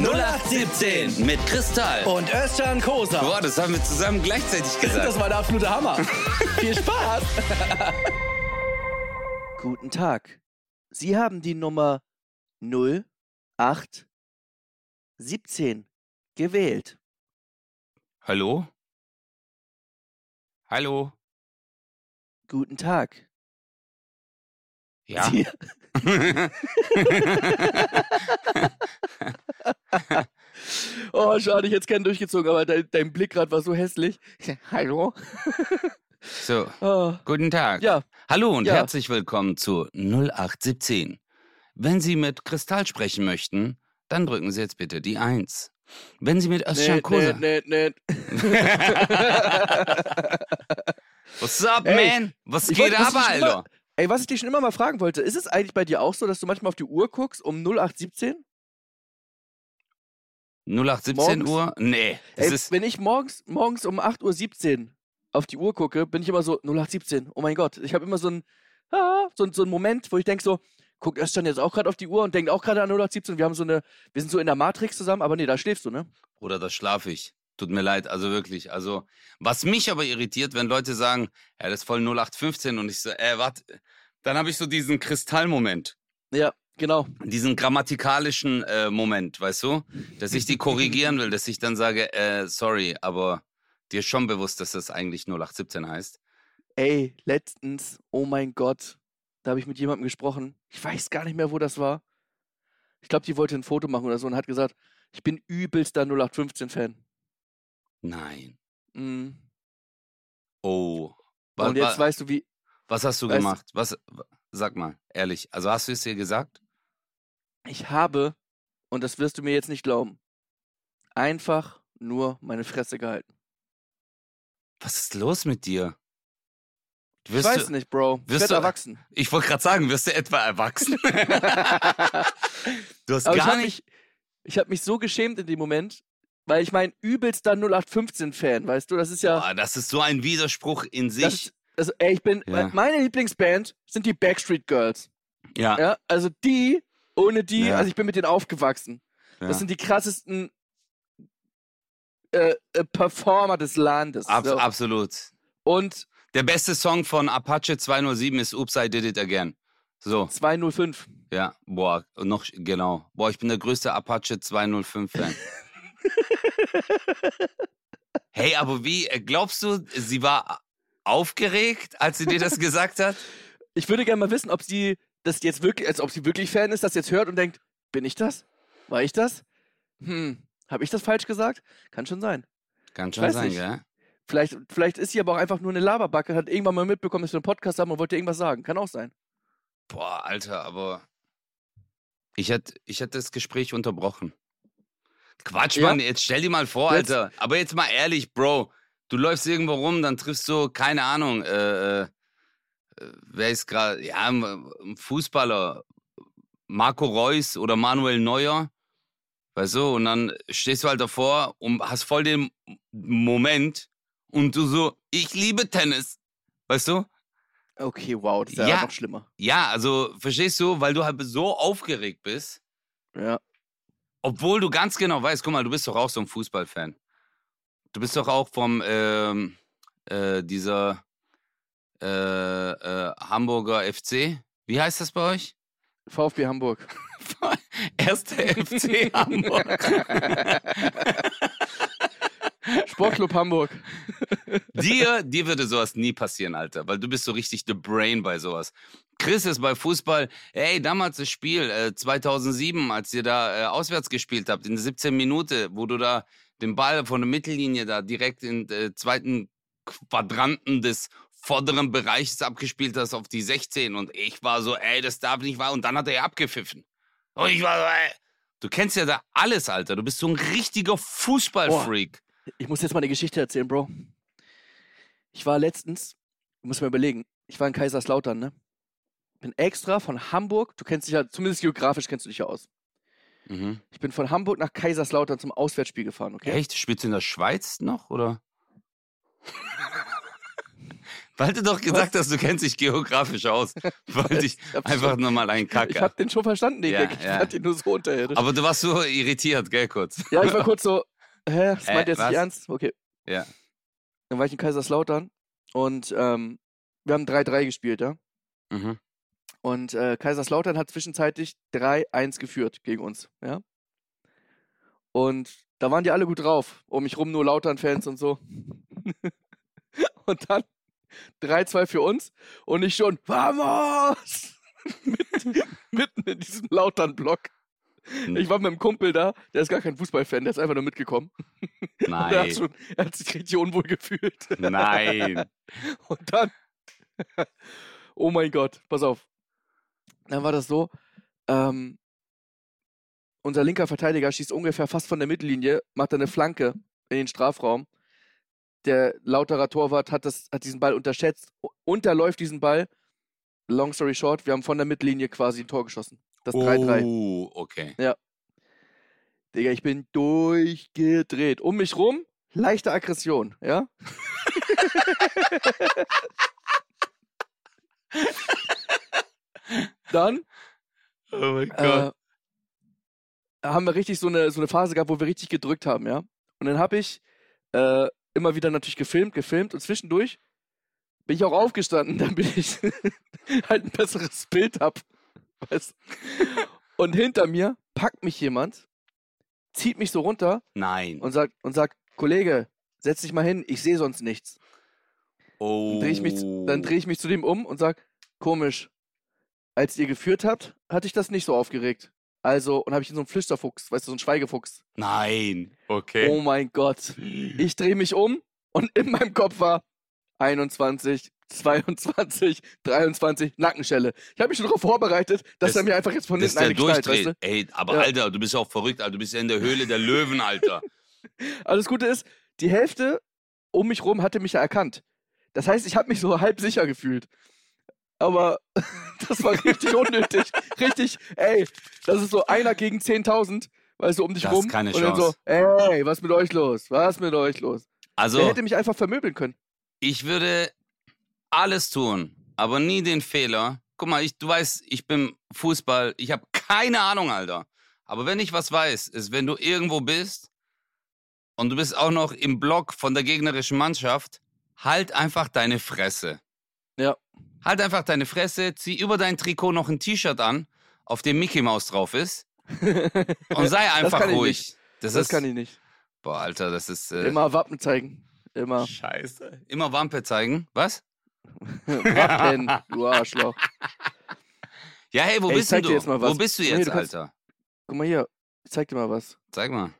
0817 mit Kristall. Und Özcan Kosa. Boah, das haben wir zusammen gleichzeitig gesagt. Das war der absolute Hammer. Viel Spaß. Guten Tag. Sie haben die Nummer 0817 gewählt. Hallo? Hallo? Guten Tag. Ja. Sie, oh, schade, ich hätte es gern durchgezogen, aber dein, dein Blick gerade war so hässlich. Hallo? So, Oh. guten Tag. Ja, Hallo und Ja. herzlich willkommen zu 0817. Wenn Sie mit Kristall sprechen möchten, dann drücken Sie jetzt bitte die 1. Wenn Sie mit Özcan nee, Kosa... nee, nee, nee. What's up, Ey, man? Was geht wollte- was ab, schon Alter? immer- Ey, was ich dich schon immer mal fragen wollte, ist es eigentlich bei dir auch so, dass du manchmal auf die Uhr guckst um 0817? 0817 morgens- Uhr? Nee, Ey, ist... wenn ich morgens, morgens um 8.17 Uhr auf die Uhr gucke, bin ich immer so 0817. Oh mein Gott. Ich habe immer so einen ah, so, so einen Moment, wo ich denke so, guckt Özcan jetzt auch gerade auf die Uhr und denkt auch gerade an 0817. Wir haben so eine, wir sind so in der Matrix zusammen, aber nee, da schläfst du, ne? Oder da schlafe ich. Tut mir leid, also wirklich. Also, was mich aber irritiert, wenn Leute sagen, ja, das ist voll 0815 und ich so, äh, warte, dann habe ich so diesen Kristallmoment, Ja, genau. diesen grammatikalischen äh, Moment, weißt du, dass ich die korrigieren will, dass ich dann sage, äh, sorry, aber dir ist schon bewusst, dass das eigentlich 0817 heißt. Ey, letztens, oh mein Gott, da habe ich mit jemandem gesprochen. Ich weiß gar nicht mehr, wo das war. Ich glaube, die wollte ein Foto machen oder so und hat gesagt, ich bin übelster 0815-Fan. Nein. Mhm. Oh. Und jetzt weißt du, wie. was hast du weißt du- gemacht? Was, sag mal, ehrlich. Also hast du es dir gesagt? Ich habe, und das wirst du mir jetzt nicht glauben, einfach nur meine Fresse gehalten. Was ist los mit dir? Ich Wirst weiß du, nicht, Bro. Ich wirst werde du- erwachsen. Ich wollte gerade sagen, wirst du etwa erwachsen? du hast Aber ich gar habe nicht. mich, ich hab mich so geschämt in dem Moment, weil ich mein übelster 0815-Fan, weißt du, das ist ja. Boah, das ist so ein Widerspruch in Das, sich. ist- also, ey, ich bin. Ja. Meine Lieblingsband sind die Backstreet Girls. ja, Ja, also die, ohne die, Ja. also ich bin mit denen aufgewachsen. ja. Das sind die krassesten äh, äh, Performer des Landes. Abs so. Absolut. Und Der beste Song von Apache 207 ist Oops, I Did It Again. So, 205. ja, boah, noch, genau. Boah, ich bin der größte Apache 205-Fan. hey, aber wie, äh, glaubst du, sie war aufgeregt, als sie dir das gesagt hat? Ich würde gerne mal wissen, ob sie das jetzt wirklich, als ob sie wirklich Fan ist, das jetzt hört und denkt, bin ich das? War ich das? Hm, habe ich das falsch gesagt? Kann schon sein. Kann schon sein, nicht. gell? Vielleicht, vielleicht ist sie aber auch einfach nur eine Laberbacke, hat irgendwann mal mitbekommen, dass wir einen Podcast haben und wollte irgendwas sagen. Kann auch sein. Boah, Alter, aber ich hätte ich hätt das Gespräch unterbrochen. Quatsch, Ja? Mann, jetzt stell dir mal vor, Jetzt- Alter. Aber jetzt mal ehrlich, Bro. Du läufst irgendwo rum, dann triffst du, keine Ahnung, äh, äh, wer ist gerade, ja, ein Fußballer, Marco Reus oder Manuel Neuer. Weißt du, und dann stehst du halt davor und hast voll den Moment und du so, ich liebe Tennis. Weißt du? Okay, wow, das ist ja, Ja. noch schlimmer. Ja, also verstehst du, weil du halt so aufgeregt bist, Ja. obwohl du ganz genau weißt, guck mal, du bist doch auch so ein Fußballfan. Du bist doch auch vom ähm, äh, dieser äh, äh, Hamburger FC. Wie heißt das bei euch? VfB Hamburg. Erster FC Hamburg. Sportclub Hamburg. dir, dir würde sowas nie passieren, Alter, weil du bist so richtig the brain bei sowas. Chris ist bei Fußball, ey, damals das Spiel, äh, 2007, als ihr da äh, auswärts gespielt habt, in 17 Minuten, wo du da den Ball von der Mittellinie da direkt in äh, zweiten Quadranten des vorderen Bereiches abgespielt hast auf die 16 und ich war so, ey, das darf nicht wahr und dann hat er ja abgepfiffen. Und ich war so, ey, du kennst ja da alles, Alter, du bist so ein richtiger Fußballfreak. Ich muss jetzt mal eine Geschichte erzählen, Bro. Ich war letztens, du musst mal überlegen, ich war in Kaiserslautern, ne? Bin extra von Hamburg, du kennst dich ja, zumindest geografisch kennst du dich ja aus. Mhm. Ich bin von Hamburg nach Kaiserslautern zum Auswärtsspiel gefahren, okay? Echt? Spielst du in der Schweiz noch, oder? Weil du doch gesagt hast, du kennst dich geografisch aus. Wollte ich Ich einfach nur mal einen Ich Kacke. hab den schon verstanden, den Ja, Gag. Ich ja. fand ihn nur so unterirdisch. Aber du warst so irritiert, gell, kurz? ja, ich war kurz so, hä, das Äh, meint ihr jetzt was? nicht ernst? Okay. Ja. Dann war ich in Kaiserslautern und ähm, wir haben 3-3 gespielt, ja. Mhm. Und äh, Kaiserslautern hat zwischenzeitlich 3-1 geführt gegen uns, ja. Und da waren die alle gut drauf. Um mich rum nur Lautern-Fans und so. und dann 3-2 für uns und ich schon, vamos! mitten, mitten in diesem Lautern-Block. Ich war mit einem Kumpel da, der ist gar kein Fußballfan, der ist einfach nur mitgekommen. Und er, hat Nein. schon, er hat sich richtig unwohl gefühlt. Nein. Und dann, oh mein Gott, pass auf. Dann war das so, ähm, unser linker Verteidiger schießt ungefähr fast von der Mittellinie, macht dann eine Flanke in den Strafraum. Der Lauterer Torwart hat, das, hat diesen Ball unterschätzt, unterläuft diesen Ball. Long story short, wir haben von der Mittellinie quasi ein Tor geschossen. Das 3-3. Oh, okay. Digga, ich bin durchgedreht. Um mich rum, leichte Aggression, ja? Dann Oh mein äh, haben wir richtig so eine, so eine Phase gehabt, wo wir richtig gedrückt haben, ja? Und dann habe ich äh, immer wieder natürlich gefilmt, gefilmt und zwischendurch bin ich auch aufgestanden, damit ich halt ein besseres Bild hab. Weißt? Und hinter mir packt mich jemand, zieht mich so runter Nein. und sagt, und sagt, Kollege, setz dich mal hin, ich sehe sonst nichts. oh. Dann drehe ich, mich zu- dann dreh ich mich zu dem um und sag, komisch, als ihr geführt habt, hatte ich das nicht so aufgeregt. Also, und habe ich in so einen Flüsterfuchs, weißt du, so einen Schweigefuchs. Nein. Okay. Oh mein Gott. Ich drehe mich um und in meinem Kopf war 21, 22, 23, Nackenschelle. Ich habe mich schon darauf vorbereitet, dass Das- er mir einfach jetzt von hinten eine knallt, weißt durchdreht. du? Ey, aber Ja. Alter, du bist ja auch verrückt, Alter. Du bist ja in der Höhle der Löwen, Alter. Aber das Gute ist, die Hälfte um mich rum hatte mich ja erkannt. Das heißt, ich habe mich so halb sicher gefühlt. Aber das war richtig unnötig. Richtig, ey, das ist so einer gegen 10.000, weißt du, um dich Das ist rum. keine und dann so, Chance. ey, was mit euch los? Was mit euch los? Der Also, hätte mich einfach vermöbeln können. ich würde alles tun, aber nie den Fehler. Guck mal, ich, du weißt, ich bin Fußball, ich habe keine Ahnung, Alter. Aber wenn ich was weiß, ist, wenn du irgendwo bist und du bist auch noch im Block von der gegnerischen Mannschaft, halt einfach deine Fresse. Ja. Halt einfach deine Fresse, zieh über dein Trikot noch ein T-Shirt an, auf dem Mickey Maus drauf ist und sei einfach kann ich ruhig. nicht. Das, Das ist, kann ich nicht. boah, Alter, das ist äh, Immer Wappen zeigen. Immer Scheiße. Immer Wampe zeigen. Was? Wappen, du Arschloch. Ja, hey, wo Ey, ich bist zeig denn dir du? jetzt mal Wo bist du jetzt, hier, du kannst- Alter? Guck mal hier, ich zeig dir mal was. Zeig mal.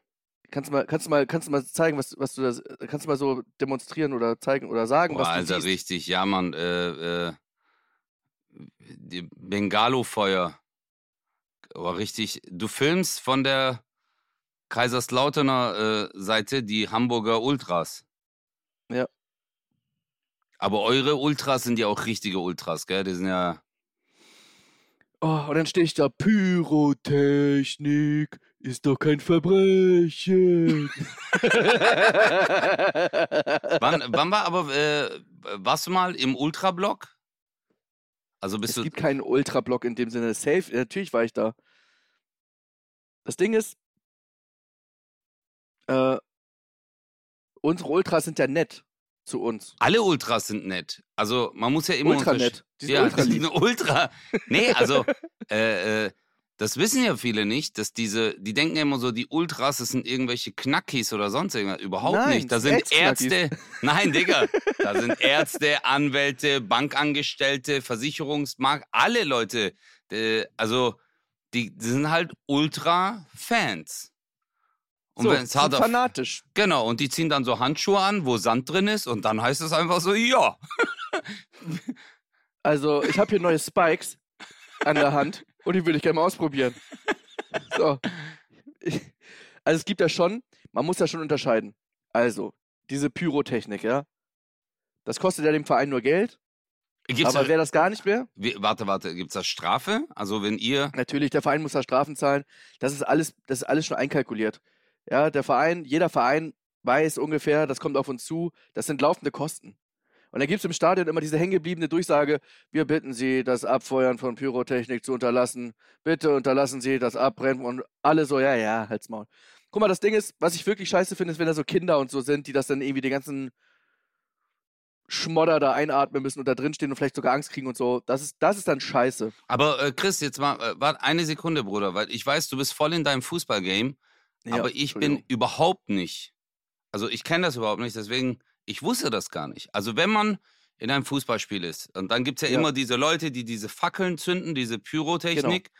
Kannst du mal, kannst du mal, kannst du mal zeigen, was, was du da, kannst du mal so demonstrieren oder zeigen oder sagen, Boah, was du Alter, siehst? richtig. Ja, Mann. Äh, äh, die Bengalo-Feuer. Oh, richtig. Du filmst von der Kaiserslauterner äh, Seite die Hamburger Ultras. Ja. Aber eure Ultras sind ja auch richtige Ultras, gell? Die sind ja. Oh, und dann stehe ich da, Pyrotechnik ist doch kein Verbrechen. Wann, wann war aber, äh, warst du mal im Ultrablock? Also bist es du. gibt keinen Ultrablock in dem Sinne. Safe, natürlich war ich da. Das Ding ist, äh, unsere Ultras sind ja nett zu uns. Alle Ultras sind nett. Also man muss ja immer Ultra nett. Die sind ja, ultra die sind ultra. Nee, also äh, äh, das wissen ja viele nicht, dass diese, die denken ja immer so, die Ultras, das sind irgendwelche Knackis oder sonst irgendwas. Überhaupt Nein, nicht. Da sind. Ärzte. Nein, Digga. Da sind Ärzte, Anwälte, Bankangestellte, Versicherungsmarkt, alle Leute. Äh, also die, die sind halt Ultra-Fans. Und so, wenn es hart fanatisch. Genau, und die ziehen dann so Handschuhe an, wo Sand drin ist, und dann heißt es einfach so, ja. Also, ich habe hier neue Spikes an der Hand und die würde ich gerne mal ausprobieren. So. Also, es gibt ja schon, man muss ja schon unterscheiden. Also, diese Pyrotechnik, ja. Das kostet ja dem Verein nur Geld, Gibt's aber da, wer das gar nicht mehr, wie, warte, warte, gibt's da Strafe? Also wenn ihr, natürlich, der Verein muss da Strafen zahlen. Das ist alles, das ist alles schon einkalkuliert. Ja, der Verein, jeder Verein weiß ungefähr, das kommt auf uns zu, das sind laufende Kosten. Und dann gibt es im Stadion immer diese hängengebliebene Durchsage, wir bitten Sie, das Abfeuern von Pyrotechnik zu unterlassen. Bitte unterlassen Sie das Abbrennen und alle so, ja, ja, halt's Maul. Guck mal, das Ding ist, was ich wirklich scheiße finde, ist, wenn da so Kinder und so sind, die das dann irgendwie den ganzen Schmodder da einatmen müssen und da drin stehen und vielleicht sogar Angst kriegen und so. Das ist, das ist dann scheiße. Aber äh, Chris, jetzt mal, äh, warte eine Sekunde, Bruder, weil ich weiß, du bist voll in deinem Fußballgame, Ja, aber ich bin überhaupt nicht. Also ich kenne das überhaupt nicht, deswegen, ich wusste das gar nicht. Also wenn man in einem Fußballspiel ist und dann gibt es ja, Ja. immer diese Leute, die diese Fackeln zünden, diese Pyrotechnik,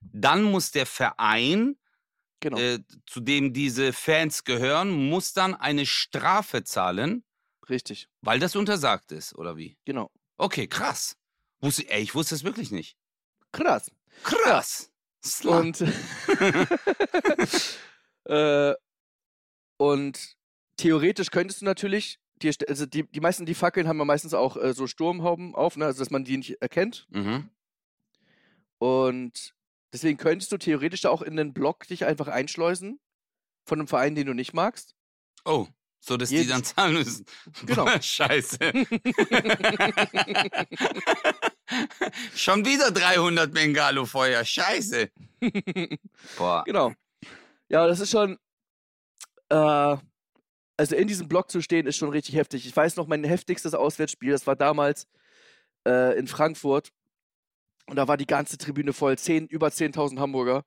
dann muss der Verein, Genau. äh, zu dem diese Fans gehören, muss dann eine Strafe zahlen, Richtig. weil das untersagt ist, oder wie? Genau. Okay, krass. Wusste, ey, ich wusste es wirklich nicht. Krass. Krass. Slut. Und, äh, und theoretisch könntest du natürlich, die, also die, die meisten, die Fackeln haben ja meistens auch äh, so Sturmhauben auf, ne? also dass man die nicht erkennt. mhm. Und deswegen könntest du theoretisch da auch in den Block dich einfach einschleusen von einem Verein, den du nicht magst. Oh, so dass die Jetzt- dann zahlen müssen. Genau. Scheiße. Schon wieder 300 Bengalo-Feuer. Scheiße. Boah. Genau. Ja, das ist schon. Äh, also in diesem Block zu stehen, ist schon richtig heftig. Ich weiß noch, mein heftigstes Auswärtsspiel, das war damals äh, in Frankfurt. Und da war die ganze Tribüne voll, 10, über 10.000 Hamburger.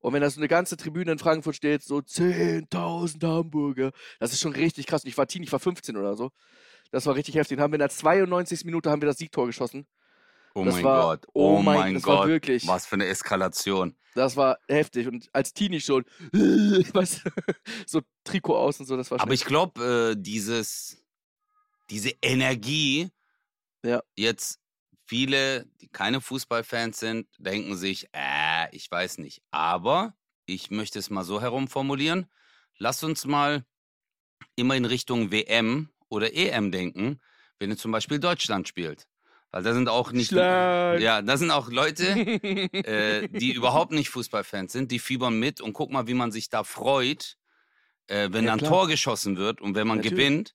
Und wenn da so eine ganze Tribüne in Frankfurt steht, so 10.000 Hamburger, das ist schon richtig krass. Und ich war Teenie, ich war 15 oder so. Das war richtig heftig. Und haben wir in der 92. Minute haben wir das Siegtor geschossen. Oh Das mein war- Gott. oh Oh mein- das war Gott. wirklich- Was für eine Eskalation. Das war heftig. Und als Teenie schon, weißt so Trikot aus und so, das war schon Aber ich glaube, äh, dieses, diese Energie, Ja. jetzt viele, die keine Fußballfans sind, denken sich, äh, ich weiß nicht. Aber ich möchte es mal so herumformulieren. Lass uns mal immer in Richtung WM oder EM denken, wenn jetzt zum Beispiel Deutschland spielt. Weil da sind auch nicht. Schlag. Ja, da sind auch Leute, äh, die überhaupt nicht Fußballfans sind, die fiebern mit und guck mal, wie man sich da freut, äh, wenn Ja, dann klar. Tor geschossen wird und wenn man Natürlich. gewinnt.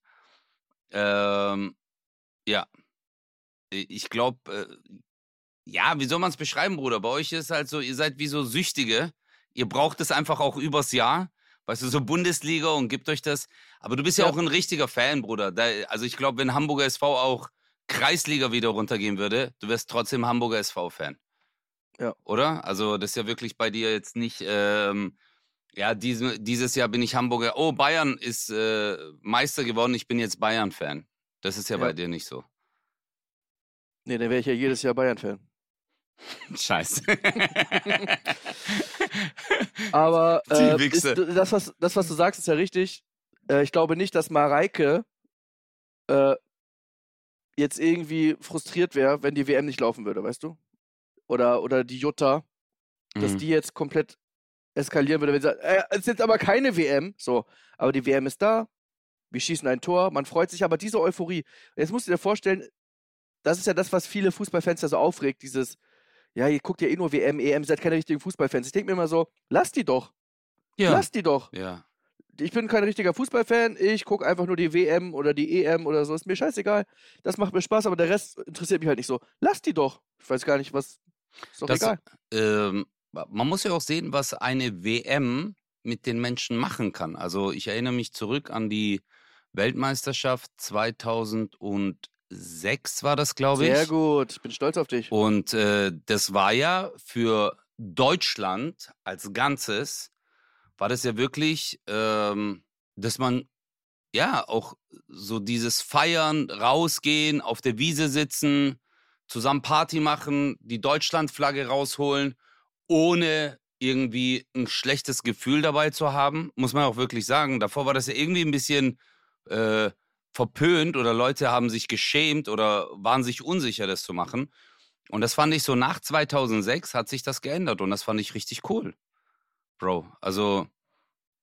Ähm, ja. Ich glaube, äh, ja, wie soll man es beschreiben, Bruder? Bei euch ist halt so, ihr seid wie so Süchtige. Ihr braucht es einfach auch übers Jahr. Weißt du, so Bundesliga und gibt euch das. Aber du bist ja, Ja. auch ein richtiger Fan, Bruder. Da, also ich glaube, wenn Hamburger SV auch Kreisliga wieder runtergehen würde, du wärst trotzdem Hamburger SV-Fan. Ja. Oder? Also das ist ja wirklich bei dir jetzt nicht, ähm, ja, diese, dieses Jahr bin ich Hamburger. Oh, Bayern ist äh, Meister geworden, ich bin jetzt Bayern-Fan. Das ist ja, Ja. bei dir nicht so. Nee, dann wäre ich ja jedes Jahr Bayern-Fan. Scheiße. Aber äh, ist, das, was, das, was du sagst, ist ja richtig. Äh, ich glaube nicht, dass Mareike äh, jetzt irgendwie frustriert wäre, wenn die WM nicht laufen würde, weißt du? Oder, oder die Jutta, dass Mhm. die jetzt komplett eskalieren würde, wenn sie sagt, äh, es ist jetzt aber keine WM. So, aber die WM ist da, wir schießen ein Tor, man freut sich, aber diese Euphorie. Jetzt musst du dir vorstellen, das ist ja das, was viele Fußballfans ja so aufregt, dieses, ja, ihr guckt ja eh nur WM, EM, ihr seid keine richtigen Fußballfans. Ich denke mir immer so, lass die doch, ja. lass die doch. ja. Ich bin kein richtiger Fußballfan, ich gucke einfach nur die WM oder die EM oder so, ist mir scheißegal. Das macht mir Spaß, aber der Rest interessiert mich halt nicht so. Lass die doch. Ich weiß gar nicht, was, ist doch Das- egal. ähm, man muss ja auch sehen, was eine WM mit den Menschen machen kann. Also ich erinnere mich zurück an die Weltmeisterschaft 2006 war das, glaube ich. Sehr gut, ich bin stolz auf dich. Und äh, das war ja für Deutschland als Ganzes, war das ja wirklich, ähm, dass man ja auch so dieses Feiern, rausgehen, auf der Wiese sitzen, zusammen Party machen, die Deutschlandflagge rausholen, ohne irgendwie ein schlechtes Gefühl dabei zu haben, muss man auch wirklich sagen. Davor war das ja irgendwie ein bisschen äh, verpönt oder Leute haben sich geschämt oder waren sich unsicher, das zu machen. Und das fand ich so nach 2006 hat sich das geändert und das fand ich richtig cool. Bro, also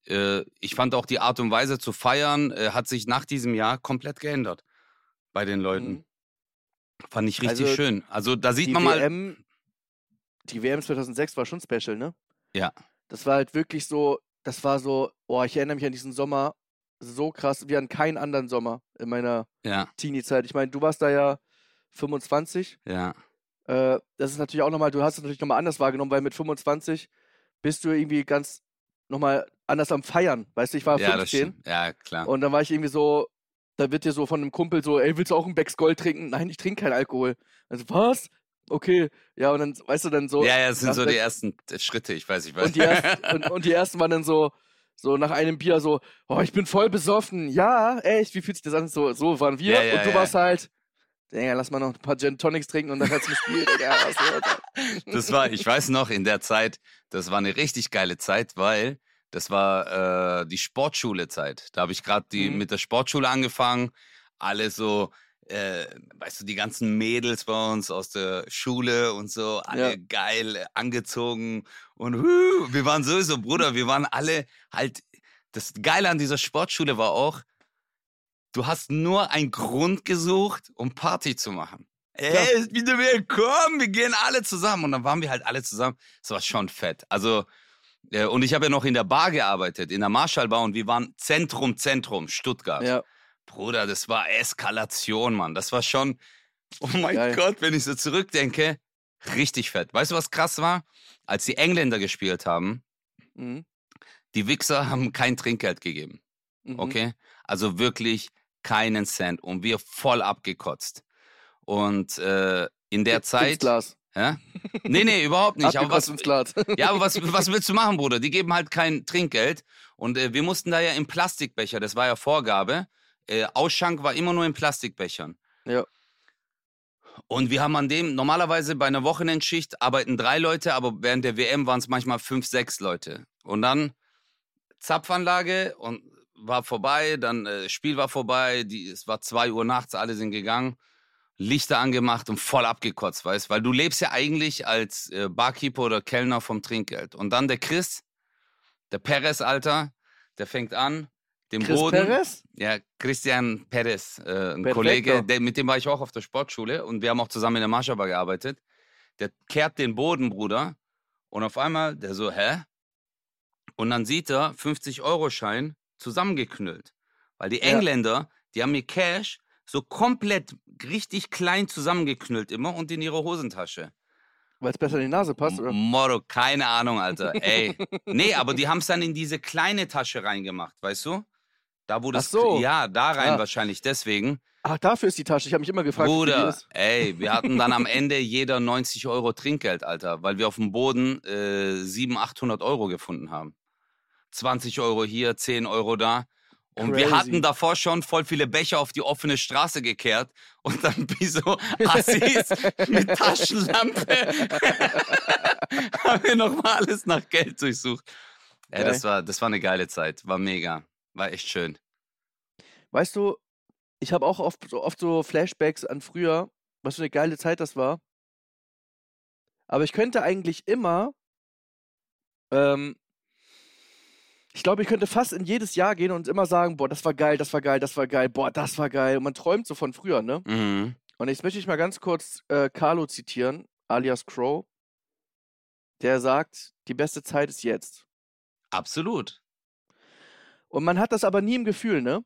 äh, ich fand auch die Art und Weise zu feiern äh, hat sich nach diesem Jahr komplett geändert bei den Leuten. Mhm. Fand ich richtig Also, schön. Also da sieht man mal, WM, die WM 2006 war schon special, ne? Ja. Das war halt wirklich so, das war so, oh, ich erinnere mich an diesen Sommer, so krass wie an keinen anderen Sommer in meiner Ja, Teenie-Zeit. Ich meine, du warst da ja 25. ja. Äh, das ist natürlich auch nochmal, du hast es natürlich nochmal anders wahrgenommen, weil mit 25 bist du irgendwie ganz nochmal anders am Feiern. Weißt du, ich war Ja, das 15 stimmt. Ja, klar. und dann war ich irgendwie so, da wird dir so von einem Kumpel so, ey, willst du auch ein Becks Gold trinken? Nein, ich trinke keinen Alkohol. Also, was? Okay. Ja, und dann, weißt du, dann so. ja, ja, das sind so die ersten Schritte, ich weiß, ich weiß. und die, ersten, und, und die ersten waren dann so, so nach einem Bier so, oh, ich bin voll besoffen. Ja, echt, wie fühlt sich das an? So, so waren wir. Ja, ja, und du ja. warst halt, Digga, lass mal noch ein paar Gin Tonics trinken und dann kannst du spielen, Digga. Das war, ich weiß noch, in der Zeit, das war eine richtig geile Zeit, weil das war äh, die Sportschule-Zeit. Da habe ich gerade Mhm. mit der Sportschule angefangen. Alle so, äh, weißt du, die ganzen Mädels bei uns aus der Schule und so, alle Ja. geil angezogen und huh, wir waren sowieso, Bruder, wir waren alle halt. Das Geile an dieser Sportschule war auch, du hast nur einen Grund gesucht, um Party zu machen. Ey, ist wieder willkommen, wir gehen alle zusammen. Und dann waren wir halt alle zusammen. Das war schon fett. Also, äh, und ich habe ja noch in der Bar gearbeitet, in der Marschallbar und wir waren Zentrum, Zentrum, Stuttgart. Ja, Bruder, das war Eskalation, Mann. Das war schon, oh mein Geil. Gott, wenn ich so zurückdenke, richtig fett. Weißt du, was krass war? Als die Engländer gespielt haben, mhm. die Wichser haben kein Trinkgeld gegeben. Mhm. Okay? Also wirklich keinen Cent. Und wir voll abgekotzt. Und äh, in der Zeit. Glas. Hä? Nee, nee, überhaupt nicht. Aber was, ja, aber was, was willst du machen, Bruder? Die geben halt kein Trinkgeld. Und äh, wir mussten da ja im Plastikbecher, das war ja Vorgabe. Äh, Ausschank war immer nur in Plastikbechern. Ja. Und wir haben an dem, normalerweise bei einer Wochenendschicht arbeiten drei Leute, aber während der WM waren es manchmal fünf, sechs Leute. Und dann Zapfanlage und war vorbei, dann äh, Spiel war vorbei, die, es war zwei Uhr nachts, alle sind gegangen, Lichter angemacht und voll abgekotzt, weißt weil du lebst ja eigentlich als äh, Barkeeper oder Kellner vom Trinkgeld. Und dann der Chris, der Perez, Alter, der fängt an, den Chris Boden. Perez? Ja, Christian Perez, äh, ein Perfekto. Kollege, der, mit dem war ich auch auf der Sportschule und wir haben auch zusammen in der Marschaba gearbeitet. Der kehrt den Boden, Bruder, und auf einmal, der so, hä? Und dann sieht er 50-Euro-Schein zusammengeknüllt. Weil die Ja. Engländer, die haben ihr Cash so komplett richtig klein zusammengeknüllt immer und in ihre Hosentasche. Weil es besser in die Nase passt, oder? Motto, keine Ahnung, Alter. Ey. Nee, aber die haben es dann in diese kleine Tasche reingemacht, weißt du? Da wo das. so. Ja, da rein Ah. wahrscheinlich deswegen. Ach, dafür ist die Tasche. Ich habe mich immer gefragt, wie die Bruder, ist. ey, wir hatten dann am Ende jeder 90 Euro Trinkgeld, Alter, weil wir auf dem Boden äh, 700, 800 Euro gefunden haben. 20 Euro hier, 10 Euro da. Und wir Crazy. hatten davor schon voll viele Becher auf die offene Straße gekehrt und dann wie so Assis mit Taschenlampe haben wir nochmal alles nach Geld durchsucht. Ey, Geil. das war, das war eine geile Zeit, war mega, war echt schön. Weißt du, ich habe auch oft so, oft so Flashbacks an früher, was für eine geile Zeit das war. Aber ich könnte eigentlich immer, ähm, ich glaube, ich könnte fast in jedes Jahr gehen und immer sagen, boah, das war geil, das war geil, das war geil, boah, das war geil. Und man träumt so von früher, ne? Mhm. Und jetzt möchte ich mal ganz kurz äh, Carlo zitieren, alias Crow. Der sagt, die beste Zeit ist jetzt. Absolut. Und man hat das aber nie im Gefühl, ne?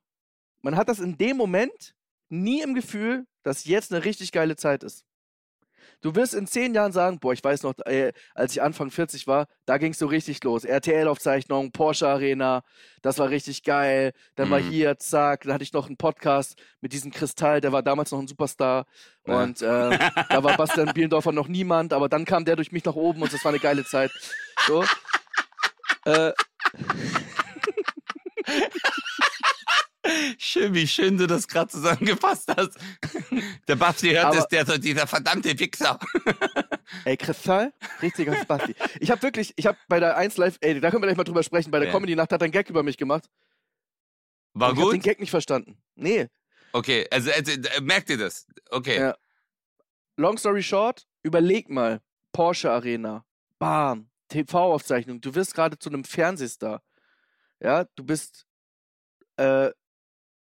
Man hat das in dem Moment nie im Gefühl, dass jetzt eine richtig geile Zeit ist. Du wirst in zehn Jahren sagen, boah, ich weiß noch, äh, als ich Anfang 40 war, da ging es so richtig los. RTL-Aufzeichnung, Porsche Arena, das war richtig geil. Dann war Mhm. hier, zack, dann hatte ich noch einen Podcast mit diesem Kristall, der war damals noch ein Superstar. Ja. Und äh, da war Bastian Bielendorfer noch niemand, aber dann kam der durch mich nach oben und das war eine geile Zeit. So. äh, Schön, wie schön du das gerade zusammengefasst hast. Der Basti hört es, der, dieser verdammte Wichser. Ey, Kristall, richtiger Spasti. Ich habe wirklich, ich habe bei der 1 Live, ey, da können wir gleich mal drüber sprechen, bei der Ja. Comedy-Nacht hat er einen Gag über mich gemacht. War und Ich habe den gut? Gag nicht verstanden. Nee. Okay, also, also merkt ihr das? Okay. Ja. Long story short, überleg mal. Porsche Arena, Bam, TV-Aufzeichnung, du wirst gerade zu einem Fernsehstar. Ja, du bist äh,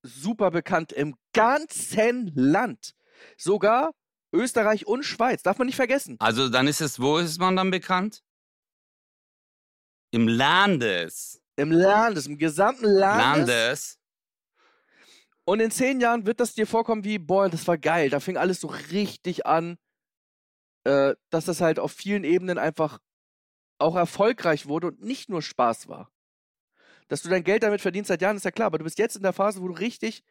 super bekannt im ganzen Land. Sogar Österreich und Schweiz, darf man nicht vergessen. Also dann ist es, wo ist man dann bekannt? Im Landes. Im Landes, im gesamten Landes. Landes. Und in zehn Jahren wird das dir vorkommen wie, boah, das war geil. Da fing alles so richtig an, äh, dass das halt auf vielen Ebenen einfach auch erfolgreich wurde und nicht nur Spaß war. Dass du dein Geld damit verdienst seit Jahren, ist ja klar, aber du bist jetzt in der Phase, wo du richtig,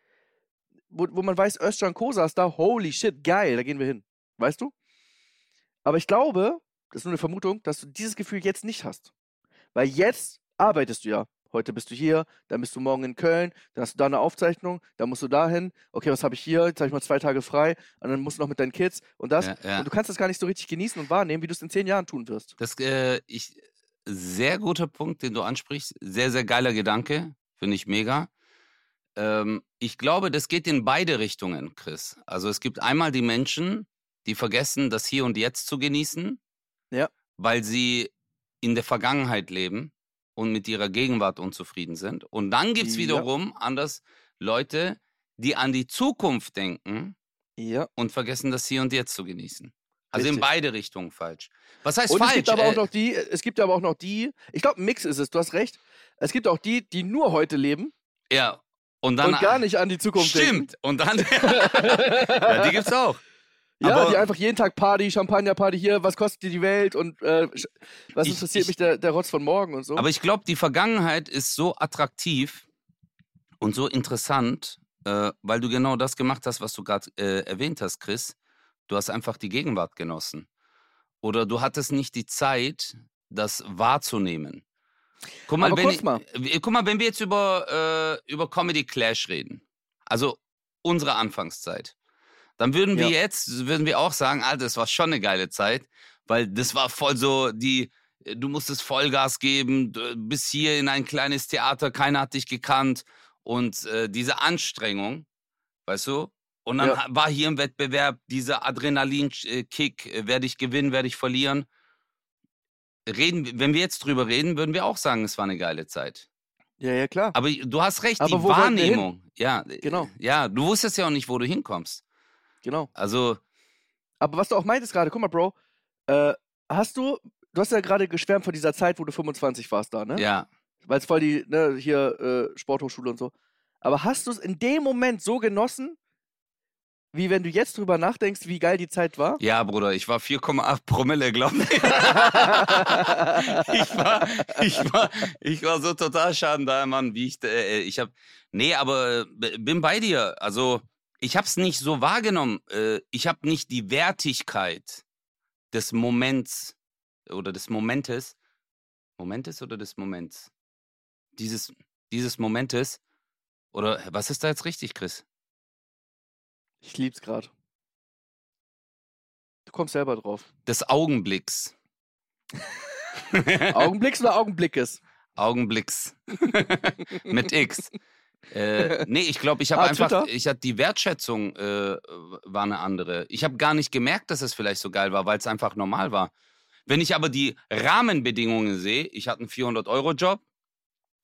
wo, wo man weiß, Özcan Kosa ist da, holy shit, geil, da gehen wir hin. Weißt du? Aber ich glaube, das ist nur eine Vermutung, dass du dieses Gefühl jetzt nicht hast. Weil jetzt arbeitest du ja. Heute bist du hier, dann bist du morgen in Köln, dann hast du da eine Aufzeichnung, dann musst du dahin. Okay, was habe ich hier? Jetzt habe ich mal zwei Tage frei und dann musst du noch mit deinen Kids und das. Ja, ja. Und du kannst das gar nicht so richtig genießen und wahrnehmen, wie du es in zehn Jahren tun wirst. Das, äh, ich, sehr guter Punkt, den du ansprichst. Sehr, sehr geiler Gedanke. Finde ich mega. Ähm, ich glaube, das geht in beide Richtungen, Chris. Also es gibt einmal die Menschen, die vergessen, das Hier und Jetzt zu genießen, Ja. weil sie in der Vergangenheit leben und mit ihrer Gegenwart unzufrieden sind. Und dann gibt es Ja. wiederum anders Leute, die an die Zukunft denken Ja. und vergessen, das Hier und Jetzt zu genießen. Also in Richtig. beide Richtungen falsch. Was heißt Und falsch? es gibt aber auch Äh, noch die, es gibt aber auch noch die, ich glaube, ein Mix ist es, du hast recht. Es gibt auch die, die nur heute leben ja. Und dann und gar nicht an die Zukunft denken. Stimmt. Und dann. ja, die gibt's auch. Ja, Aber- die einfach jeden Tag Party, Champagner-Party hier, was kostet dir die Welt und äh, was interessiert ich- mich der, der Rotz von morgen und so. Aber ich glaube, die Vergangenheit ist so attraktiv und so interessant, äh, weil du genau das gemacht hast, was du gerade äh, erwähnt hast, Chris. Du hast einfach die Gegenwart genossen. Oder du hattest nicht die Zeit, das wahrzunehmen. Guck mal, Aber wenn ich, mal. guck mal, wenn wir jetzt über, äh, über Comedy Clash reden, also unsere Anfangszeit, dann würden wir Ja. jetzt, würden wir auch sagen, Alter, das war schon eine geile Zeit, weil das war voll so die, äh, du musstest Vollgas geben, du bist hier in ein kleines Theater, keiner hat dich gekannt und äh, diese Anstrengung, weißt du? Und dann Ja. war hier im Wettbewerb dieser Adrenalin-Kick, äh, werde ich gewinnen, werde ich verlieren. Reden, wenn wir jetzt drüber reden, würden wir auch sagen, es war eine geile Zeit. ja, ja, klar. Aber du hast recht, Aber die? Wahrnehmung. Ja, äh, Genau. Ja, du wusstest ja auch nicht, wo du hinkommst. Genau. Also, Aber was du auch meintest gerade, guck mal, Bro, äh, hast du, du hast ja gerade geschwärmt von dieser Zeit, wo du 25 warst da, ne? ja. Weil es voll die, ne, hier äh, Sporthochschule und so. Aber hast du es in dem Moment so genossen, wie wenn du jetzt drüber nachdenkst, wie geil die Zeit war? Ja, Bruder, ich war 4,8 Promille, glaub mir. ich war, ich war, ich war so total schaden da, Mann, wie ich, äh, ich hab, nee, aber äh, bin bei dir. Also, ich hab's nicht so wahrgenommen. Äh, ich hab nicht die Wertigkeit des Moments oder des Momentes, Momentes oder des Moments? Dieses, dieses Momentes, oder was ist da jetzt richtig, Chris? Ich lieb's gerade. Du kommst selber drauf. Des Augenblicks. Augenblicks oder Augenblickes? Augenblicks. Mit X. Äh, nee, ich glaube, ich habe Ah, einfach, Twitter? ich hatte die Wertschätzung äh, war eine andere. Ich habe gar nicht gemerkt, dass es vielleicht so geil war, weil es einfach normal war. Wenn ich aber die Rahmenbedingungen sehe, ich hatte einen 400-Euro-Job,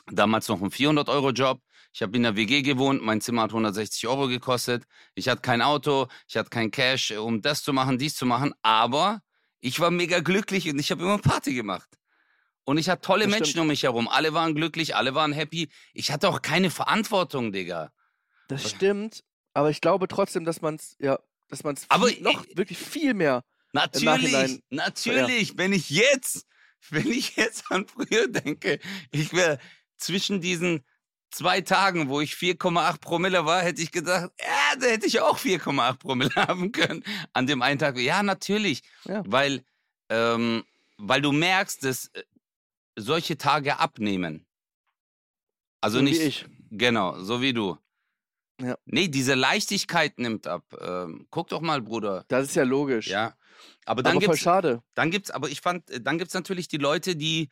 damals noch einen 400-Euro-Job, ich habe in der WG gewohnt, mein Zimmer hat 160 Euro gekostet, ich hatte kein Auto, ich hatte kein Cash, äh, um das zu machen, dies zu machen, aber ich war mega glücklich und ich habe immer Party gemacht. Und ich hatte tolle Das Menschen stimmt. um mich herum. Alle waren glücklich, alle waren happy. Ich hatte auch keine Verantwortung, Digga. Das stimmt, aber ich glaube trotzdem, dass man's, ja, dass viel, noch ich- wirklich viel mehr. Natürlich, natürlich. Wenn ich jetzt, wenn ich jetzt an früher denke, ich wäre zwischen diesen zwei Tagen, wo ich 4,8 Promille war, hätte ich gedacht, ja, da hätte ich auch 4,8 Promille haben können. An dem einen Tag, ja, natürlich. Ja. Weil, ähm, weil du merkst, dass äh, solche Tage abnehmen. Also so nicht, Wie ich. Genau, so wie du. Ja. Nee, diese Leichtigkeit nimmt ab. Ähm, guck doch mal, Bruder. Das ist ja logisch. Ja. Aber dann aber voll gibt's, schade. dann gibt's, aber ich fand, äh, dann gibt's natürlich die Leute, die,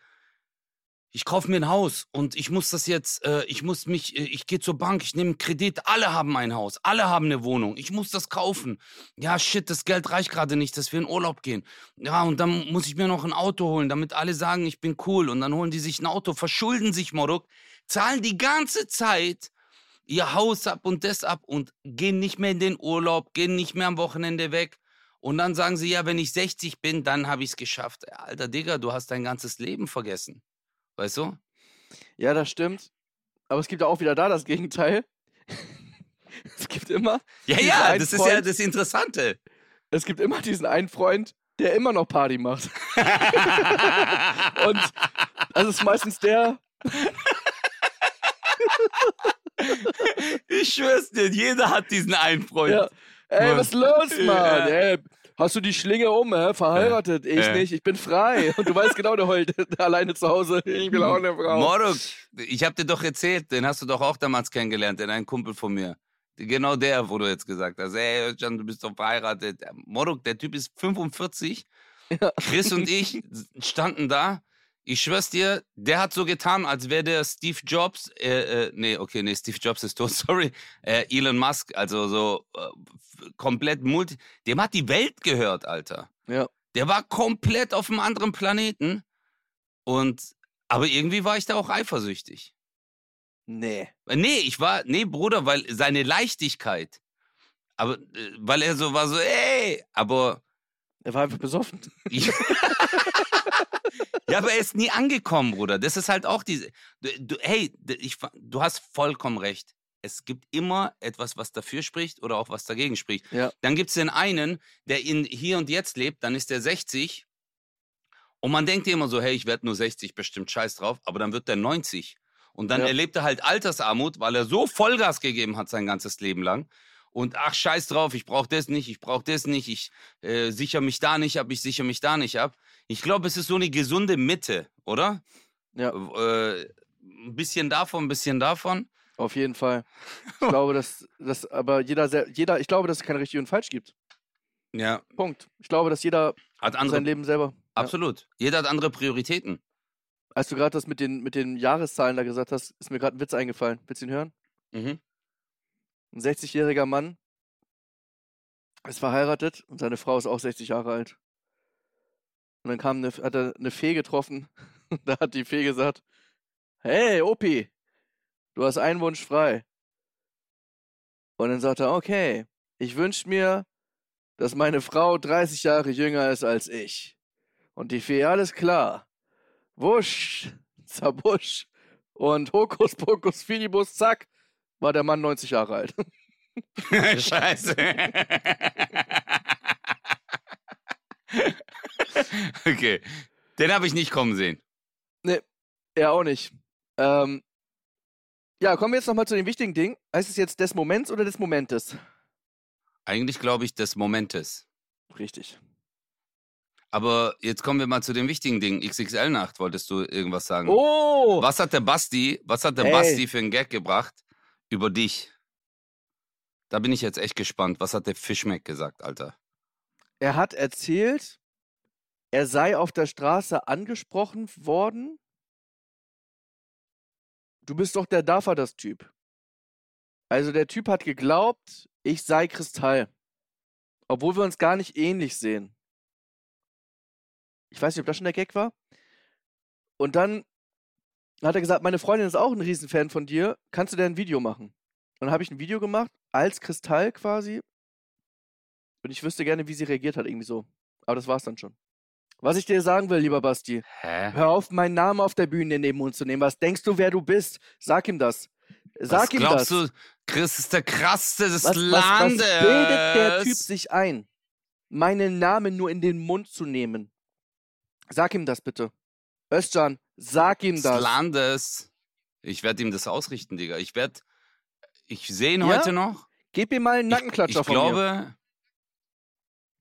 ich kaufe mir ein Haus und ich muss das jetzt, äh, ich muss mich, äh, ich gehe zur Bank, ich nehme Kredit, alle haben ein Haus, alle haben eine Wohnung, ich muss das kaufen. Ja, shit, das Geld reicht gerade nicht, dass wir in Urlaub gehen. Ja, und dann muss ich mir noch ein Auto holen, damit alle sagen, ich bin cool. Und dann holen die sich ein Auto, verschulden sich Morok, zahlen die ganze Zeit ihr Haus ab und das ab und gehen nicht mehr in den Urlaub, gehen nicht mehr am Wochenende weg. Und dann sagen sie, ja, wenn ich 60 bin, dann habe ich es geschafft. Alter Digga, du hast dein ganzes Leben vergessen. Weißt du? Ja, das stimmt. Aber es gibt ja auch wieder da das Gegenteil. Es gibt immer. Ja, ja, das ist ja Freund- das Interessante. Es gibt immer diesen einen Freund, der immer noch Party macht. Und es ist meistens der, ich schwör's dir, jeder hat diesen einen Freund. Ja. Ey, Mann. was ist los, Mann? Ja. Ey, hast du die Schlinge um, hä? Verheiratet? Ich Ja. nicht, ich bin frei. Und du weißt genau, der heult alleine zu Hause. Ich will auch eine Frau. Morok, ich hab dir doch erzählt, den hast du doch auch damals kennengelernt, den einen Kumpel von mir. Genau der, wo du jetzt gesagt hast, ey, Özcan, du bist doch verheiratet. Morok, der Typ ist 45. Ja. Chris und ich standen da. Ich schwör's dir, der hat so getan, als wäre der Steve Jobs, äh, äh, nee, okay, nee, Steve Jobs ist tot, sorry, äh, Elon Musk, also so äh, komplett multi, dem hat die Welt gehört, Alter. Ja. Der war komplett auf einem anderen Planeten und, aber irgendwie war ich da auch eifersüchtig. Nee. Äh, Nee, ich war, nee, Bruder, weil seine Leichtigkeit, aber, äh, weil er so war so, ey, aber, Er war einfach besoffen. ich, ja, aber er ist nie angekommen, Bruder. Das ist halt auch diese, du, du, hey, ich, du hast vollkommen recht. Es gibt immer etwas, was dafür spricht oder auch was dagegen spricht. Ja. Dann gibt es den einen, der in hier und jetzt lebt, dann ist der 60 und man denkt immer so, hey, ich werde nur 60, bestimmt scheiß drauf, aber dann wird der 90. Und dann Ja. erlebt er halt Altersarmut, weil er so Vollgas gegeben hat sein ganzes Leben lang. Und ach, scheiß drauf, ich brauche das nicht, ich brauche das nicht, ich äh, sichere mich da nicht ab, ich sichere mich da nicht ab. Ich glaube, es ist so eine gesunde Mitte, oder? Ja. Äh, ein bisschen davon, ein bisschen davon. Auf jeden Fall. Ich glaube, dass, dass aber jeder, jeder, ich glaube, dass es kein richtig und falsch gibt. Ja, Punkt. Ich glaube, dass jeder hat sein andere, Leben selber. Ja. absolut. Jeder hat andere Prioritäten. Als du gerade das mit den, mit den Jahreszahlen da gesagt hast, ist mir gerade ein Witz eingefallen. Willst du ihn hören? Mhm. Ein 60-jähriger Mann ist verheiratet und seine Frau ist auch 60 Jahre alt. Und dann kam eine, hat er eine Fee getroffen. da hat die Fee gesagt: Hey, Opi, du hast einen Wunsch frei. Und dann sagt er: Okay, ich wünsche mir, dass meine Frau 30 Jahre jünger ist als ich. Und die Fee: Alles klar. Wusch, zabusch. Und Hokus Pokus Fidibus, zack, war der Mann 90 Jahre alt. Scheiße. okay. Den habe ich nicht kommen sehen. Er auch nicht. Ähm, ja, kommen wir jetzt nochmal zu den wichtigen Dingen. Heißt es jetzt des Moments oder des Momentes? Eigentlich glaube ich des Momentes. Richtig. Aber jetzt kommen wir mal zu den wichtigen Dingen. XXL-Nacht, wolltest du irgendwas sagen? Oh! Was hat der Basti, was hat der Ey. Basti für einen Gag gebracht über dich? Da bin ich jetzt echt gespannt. Was hat der Fischmeck gesagt, Alter? Er hat erzählt, er sei auf der Straße angesprochen worden. Du bist doch der Daffer, das Typ. Also der Typ hat geglaubt, ich sei Kristall. Obwohl wir uns gar nicht ähnlich sehen. Ich weiß nicht, ob das schon der Gag war. Und dann hat er gesagt, meine Freundin ist auch ein Riesenfan von dir. Kannst du dir ein Video machen? Und dann habe ich ein Video gemacht, als Kristall quasi. Und ich wüsste gerne, wie sie reagiert hat, irgendwie so. Aber das war's dann schon. Was ich dir sagen will, lieber Basti, Hä? hör auf, meinen Namen auf der Bühne in den Mund zu nehmen. Was denkst du, wer du bist? Sag ihm das. Sag was ihm glaubst das. du, Chris ist der krasseste des was, was, was Landes. bildet der Typ sich ein, meinen Namen nur in den Mund zu nehmen? Sag ihm das bitte. Özcan, sag ihm des das. Landes. Ich werde ihm das ausrichten, Digga. Ich werde, ich sehe ihn Ja? heute noch. Gib ihm mal einen Nackenklatscher ich von mir. glaube,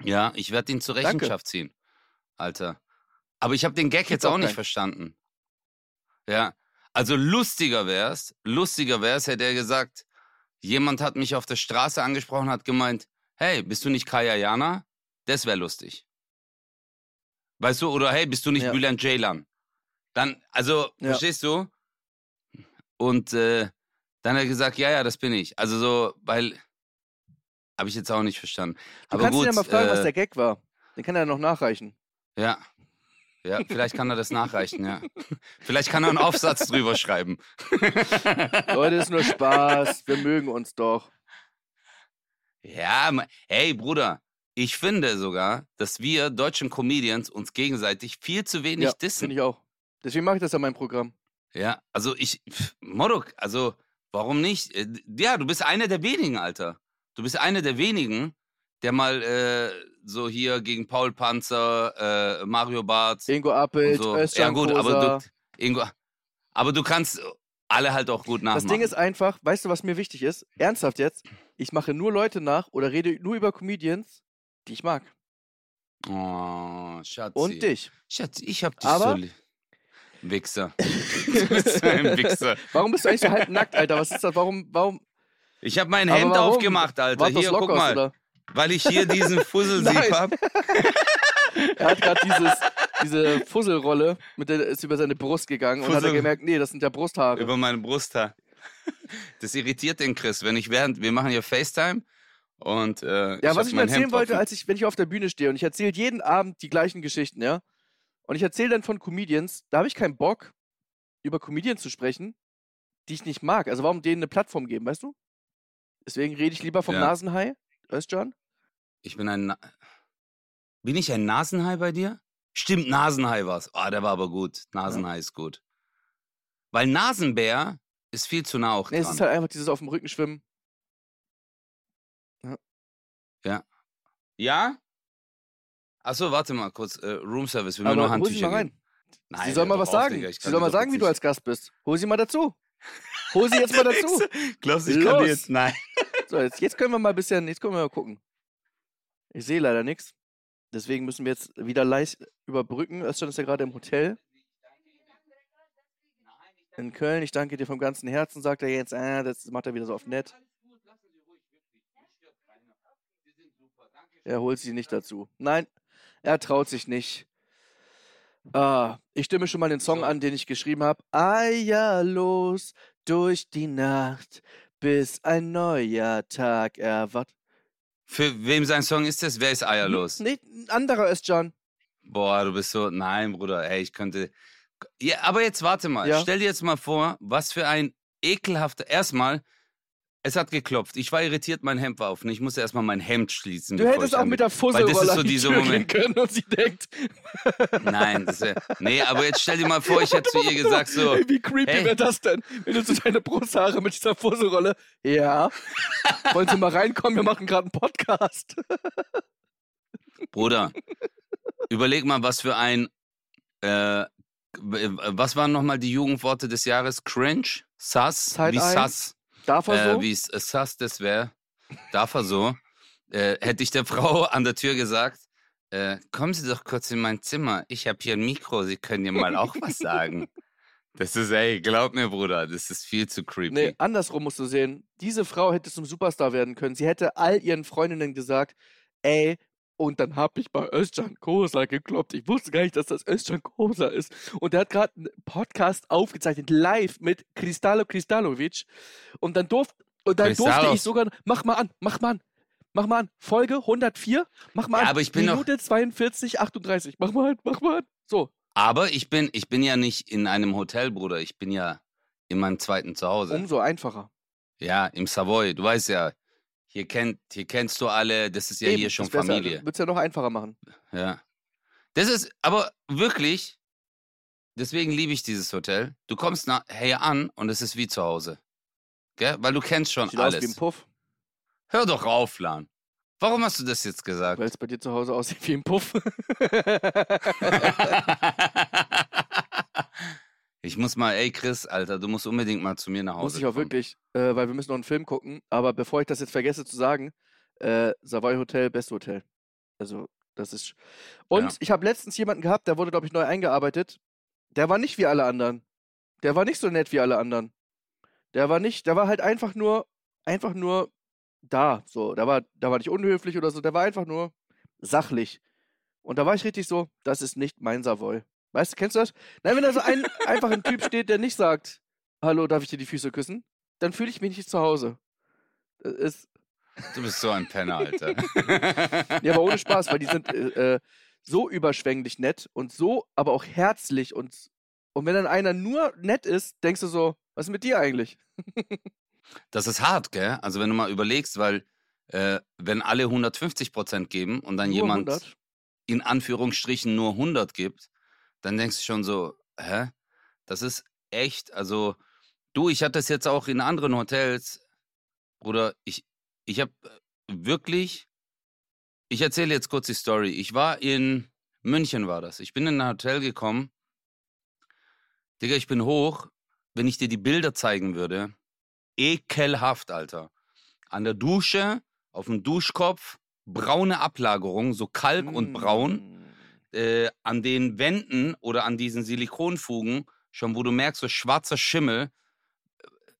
ja, ich werde ihn zur Danke. Rechenschaft ziehen, Alter. Aber ich habe den Gag jetzt auch nicht keinen. verstanden. Ja, also lustiger wär's, lustiger wär's, hätte er gesagt, jemand hat mich auf der Straße angesprochen, hat gemeint, hey, bist du nicht Kaya Jana? Das wäre lustig. Weißt du, oder hey, bist du nicht Ja. Bülent Ceylan? Dann, also, Ja. verstehst du? Und äh, dann hat er gesagt, ja, ja, das bin ich. Also so, weil, habe ich jetzt auch nicht verstanden. Du Aber kannst gut, ihn ja mal fragen, was äh, der Gag war. Den kann er noch nachreichen. Ja. Ja, vielleicht kann er das nachreichen, ja. Vielleicht kann er einen Aufsatz drüber schreiben. Leute, ist nur Spaß. Wir mögen uns doch. Ja, hey Bruder, ich finde sogar, dass wir deutschen Comedians uns gegenseitig viel zu wenig ja, dissen. finde ich auch. Deswegen mache ich das ja in meinem Programm. Ja, also ich, Morok, also Warum nicht? Äh, Ja, du bist einer der wenigen, Alter. Du bist einer der wenigen, der mal äh, so hier gegen Paul Panzer, äh, Mario Barth Ingo Appelt, so. Özcan Ja gut, aber du, Ingo, aber du kannst alle halt auch gut nachmachen. Das Ding ist einfach, weißt du, was mir wichtig ist? Ernsthaft jetzt, ich mache nur Leute nach oder rede nur über Comedians, die ich mag. Oh, Schatzi. Und dich. Schatz, ich hab dich Aber- so lieb. Wichser. du bist ein Wichser. Warum bist du eigentlich so halb nackt, Alter? Was ist das? Warum, warum? Ich habe mein Hemd aufgemacht, Alter. Hier, guck mal. oder? Weil ich hier diesen Fusselsieb Nein. hab. Er hat gerade dieses, diese Fusselrolle, mit der ist über seine Brust gegangen und hat er Fussel- gemerkt, nee, das sind ja Brusthaare. über meine Brusthaar. Das irritiert den Chris, wenn ich während, wir machen ja FaceTime und äh, Ja, was hab ich mir erzählen Hemd wollte, als ich, wenn ich auf der Bühne stehe und ich erzähle jeden Abend die gleichen Geschichten, ja. Und ich erzähle dann von Comedians, da habe ich keinen Bock, über Comedians zu sprechen, die ich nicht mag. Also warum denen eine Plattform geben, weißt du? Deswegen rede ich lieber vom Ja. Nasenhai, Özcan. Ich bin ein. Na bin ich ein Nasenhai bei dir? Stimmt, Nasenhai war's. Ah, der war aber gut. Nasenhai ist gut. Weil Nasenbär ist viel zu nah auch Nee, es dran. ist halt einfach dieses auf dem Rücken schwimmen. ja? Achso, warte mal kurz. Äh, Roomservice, wir müssen nur hol sie Handtücher mal rein. Nein, sie soll mal was sagen. Digga, Sie kann soll mal sagen, wie du als Gast bist. Hol sie mal dazu. Hol sie jetzt mal dazu. Glaubst du, ich kann Los. jetzt. Nein. So, jetzt, jetzt können wir mal ein bisschen, jetzt können wir mal gucken. Ich sehe leider nichts. Deswegen müssen wir jetzt wieder leicht überbrücken. Özcan ist ja gerade im Hotel in Köln. Ich danke dir vom ganzen Herzen, sagt er jetzt. Äh, das macht er wieder so auf nett. Er holt sie nicht dazu. Nein, er traut sich nicht. Ah, ich stimme schon mal den Song So. an, den ich geschrieben habe. Eierlos durch die Nacht, bis ein neuer Tag erwacht. Für wem sein Song ist das? Wer ist eierlos? Nee, ein anderer ist John. Boah, du bist so. Nein, Bruder, ey, ich könnte. Ja, aber jetzt warte mal. Ja. Stell dir jetzt mal vor, was für ein ekelhafter. Erstmal, es hat geklopft. Ich war irritiert, mein Hemd war offen. Ich musste erstmal mein Hemd schließen. Du hättest auch mit der Weil das ist Fusselrolle so dieser Moment. können und sie denkt, Nein, das wär, nee, aber jetzt stell dir mal vor, ich hätte zu ihr gesagt so, Ey, wie creepy hey. wäre das denn, wenn du so deine Brusthaare mit dieser Fusselrolle, ja, wollen Sie mal reinkommen, wir machen gerade einen Podcast. Bruder, überleg mal, was für ein, äh, was waren nochmal die Jugendworte des Jahres? Cringe? Sass? Side Wie? Sass? Darf er Äh, so? wie es Sass das wäre? Darf er so? Äh, hätte ich der Frau an der Tür gesagt, äh, kommen Sie doch kurz in mein Zimmer. Ich habe hier ein Mikro, Sie können ja mal auch was sagen. Das ist, ey, glaub mir, Bruder, das ist viel zu creepy. Nee, andersrum musst du sehen. Diese Frau hätte zum Superstar werden können. Sie hätte all ihren Freundinnen gesagt, ey, und dann hab ich bei Özcan Kosa gekloppt. Ich wusste gar nicht, dass das Özcan Kosa ist. Und er hat gerade einen Podcast aufgezeichnet, live mit Kristalo Kristalovic. Und dann, durf, und dann durfte ich sogar, mach mal an, mach mal an, mach mal an, Folge 104, mach mal Ja, an, aber ich bin noch- Minute 42, 38, mach mal an, mach mal an. So, Aber ich bin, ich bin ja nicht in einem Hotel, Bruder. Ich bin ja in meinem zweiten Zuhause. umso einfacher. Ja, im Savoy. Du weißt ja, hier, kennt, hier kennst du alle. Das ist ja hier schon Familie. Wird es ja noch einfacher machen. Ja. Das ist, aber wirklich, deswegen liebe ich dieses Hotel. Du kommst nachher an und es ist wie zu Hause. Gell? Weil du kennst schon Sieht aus wie ein alles. Puff, Hör doch auf, Lan. Warum hast du das jetzt gesagt? weil es bei dir zu Hause aussieht wie ein Puff. ich muss mal, ey Chris, Alter, du musst unbedingt mal zu mir nach Hause Muss ich auch kommen. wirklich, äh, weil wir müssen noch einen Film gucken. Aber bevor ich das jetzt vergesse zu sagen, äh, Savoy Hotel, beste Hotel. Also, das ist. Und Ja. ich habe letztens jemanden gehabt, der wurde, glaube ich, neu eingearbeitet. Der war nicht wie alle anderen. Der war nicht so nett wie alle anderen. Der war nicht, der war halt einfach nur, einfach nur da. So, der war, der war nicht unhöflich oder so, der war einfach nur sachlich. Und da war ich richtig so, das ist nicht mein Savoy. Weißt du, kennst du das? Nein, wenn da so ein einfach ein Typ steht, der nicht sagt, hallo, darf ich dir die Füße küssen? Dann fühle ich mich nicht zu Hause. Das ist, Du bist so ein Penner, Alter. ja, aber ohne Spaß, weil die sind äh, äh, so überschwänglich nett und so, aber auch herzlich und, und wenn dann einer nur nett ist, denkst du so, was ist mit dir eigentlich? Das ist hart, gell? Also wenn du mal überlegst, weil äh, wenn alle 150 Prozent geben und dann Nur jemand 100? in Anführungsstrichen nur 100 gibt, dann denkst du schon so, hä? Das ist echt, also Du, ich hatte das jetzt auch in anderen Hotels. Bruder, ich, ich habe wirklich, ich erzähle jetzt kurz die Story. Ich war in München, war das. Ich bin in ein Hotel gekommen. Digga, ich bin hoch. Wenn ich dir die Bilder zeigen würde, ekelhaft, Alter. An der Dusche, auf dem Duschkopf, braune Ablagerung, so Kalk und Braun. Äh, an den Wänden oder an diesen Silikonfugen, schon wo du merkst, so schwarzer Schimmel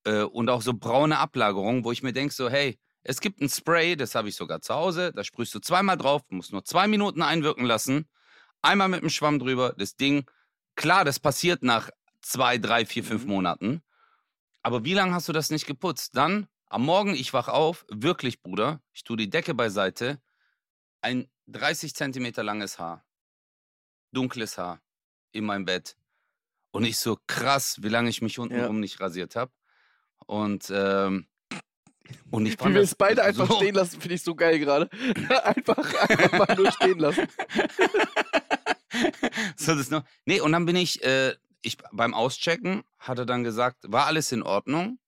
äh, und auch so braune Ablagerung, wo ich mir denke, so, hey, es gibt ein Spray, das habe ich sogar zu Hause, da sprühst du zweimal drauf, musst nur zwei Minuten einwirken lassen, einmal mit dem Schwamm drüber, das Ding, klar, das passiert nach zwei, drei, vier, fünf Mhm. Monaten, aber wie lange hast du das nicht geputzt? Dann, am Morgen, ich wach auf, wirklich, Bruder, ich tue die Decke beiseite, ein 30 Zentimeter langes Haar, dunkles Haar in meinem Bett. Und ich so krass, wie lange ich mich untenrum Ja. nicht rasiert habe. Und, ähm, und ich Wie fand wir das es beide einfach so, stehen lassen, finde ich so geil gerade. einfach, einfach mal nur stehen lassen. so das noch. Nee, und dann bin ich, äh, ich beim Auschecken hat er dann gesagt, war alles in Ordnung.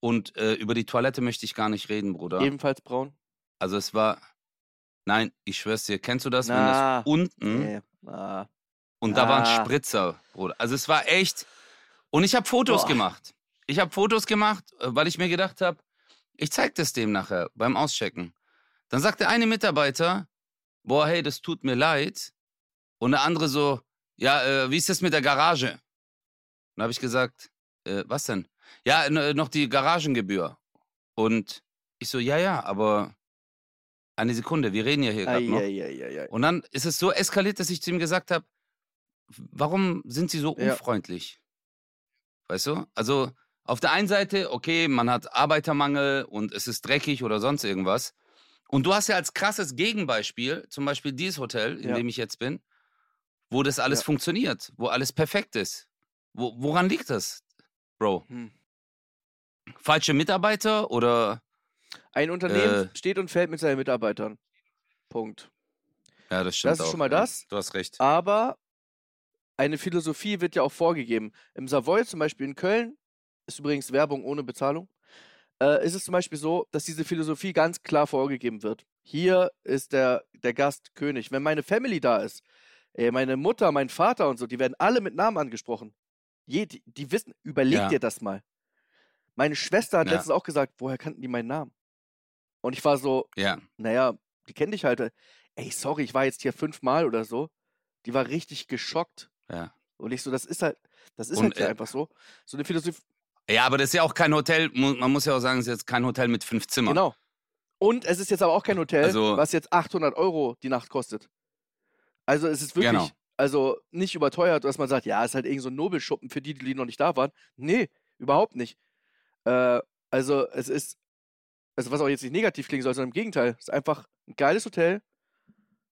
Und äh, über die Toilette möchte ich gar nicht reden, Bruder. Ebenfalls braun. Also es war, nein, ich schwör's dir, kennst du das, wenn Na, das unten Nee. Ah. und da war ein Ah. Spritzer, Bruder. Also es war echt. Und ich habe Fotos Boah. gemacht. Ich habe Fotos gemacht, äh, weil ich mir gedacht habe, ich zeig das dem nachher beim Auschecken. Dann sagt der eine Mitarbeiter, boah, hey, das tut mir leid. Und der andere so, ja, äh, wie ist das mit der Garage? Und dann habe ich gesagt, äh, was denn? Ja, n- noch die Garagengebühr. Und ich so, ja, ja, aber eine Sekunde, wir reden ja hier gerade noch. Eieieiei. Und dann ist es so eskaliert, dass ich zu ihm gesagt habe, warum sind Sie so Ja. unfreundlich? Weißt du? Also auf der einen Seite, okay, man hat Arbeitermangel und es ist dreckig oder sonst irgendwas. Und du hast ja als krasses Gegenbeispiel zum Beispiel dieses Hotel, in Ja. dem ich jetzt bin, wo das alles Ja. funktioniert, wo alles perfekt ist. Wo, woran liegt das, Bro? Hm. Falsche Mitarbeiter oder? Ein Unternehmen Äh. steht und fällt mit seinen Mitarbeitern. Punkt. Ja, das stimmt Das ist auch, schon mal ja. das. Du hast recht. Aber eine Philosophie wird ja auch vorgegeben. Im Savoy zum Beispiel in Köln, ist übrigens Werbung ohne Bezahlung, äh, ist es zum Beispiel so, dass diese Philosophie ganz klar vorgegeben wird. Hier ist der, der Gast König. Wenn meine Family da ist, ey, meine Mutter, mein Vater und so, die werden alle mit Namen angesprochen. Je, die, die wissen, überleg Ja. dir das mal. Meine Schwester hat Ja. letztens auch gesagt, woher kannten die meinen Namen? Und ich war so, Ja, naja, die kenn dich halt. Ey, sorry, ich war jetzt hier fünfmal oder so. Die war richtig geschockt. ja. Und ich so, das ist halt, das ist Und, halt äh, einfach so. So eine Philosophie. Ja, aber das ist ja auch kein Hotel, man muss ja auch sagen, es ist jetzt kein Hotel mit fünf Zimmern. Genau. Und es ist jetzt aber auch kein Hotel, Also- was jetzt 800 Euro die Nacht kostet. Also es ist wirklich, Genau. also nicht überteuert, dass man sagt, ja, ist halt irgend so ein Nobelschuppen für die, die noch nicht da waren. Nee, überhaupt nicht. Äh, also es ist, also was auch jetzt nicht negativ klingen soll, sondern im Gegenteil. Es ist einfach ein geiles Hotel,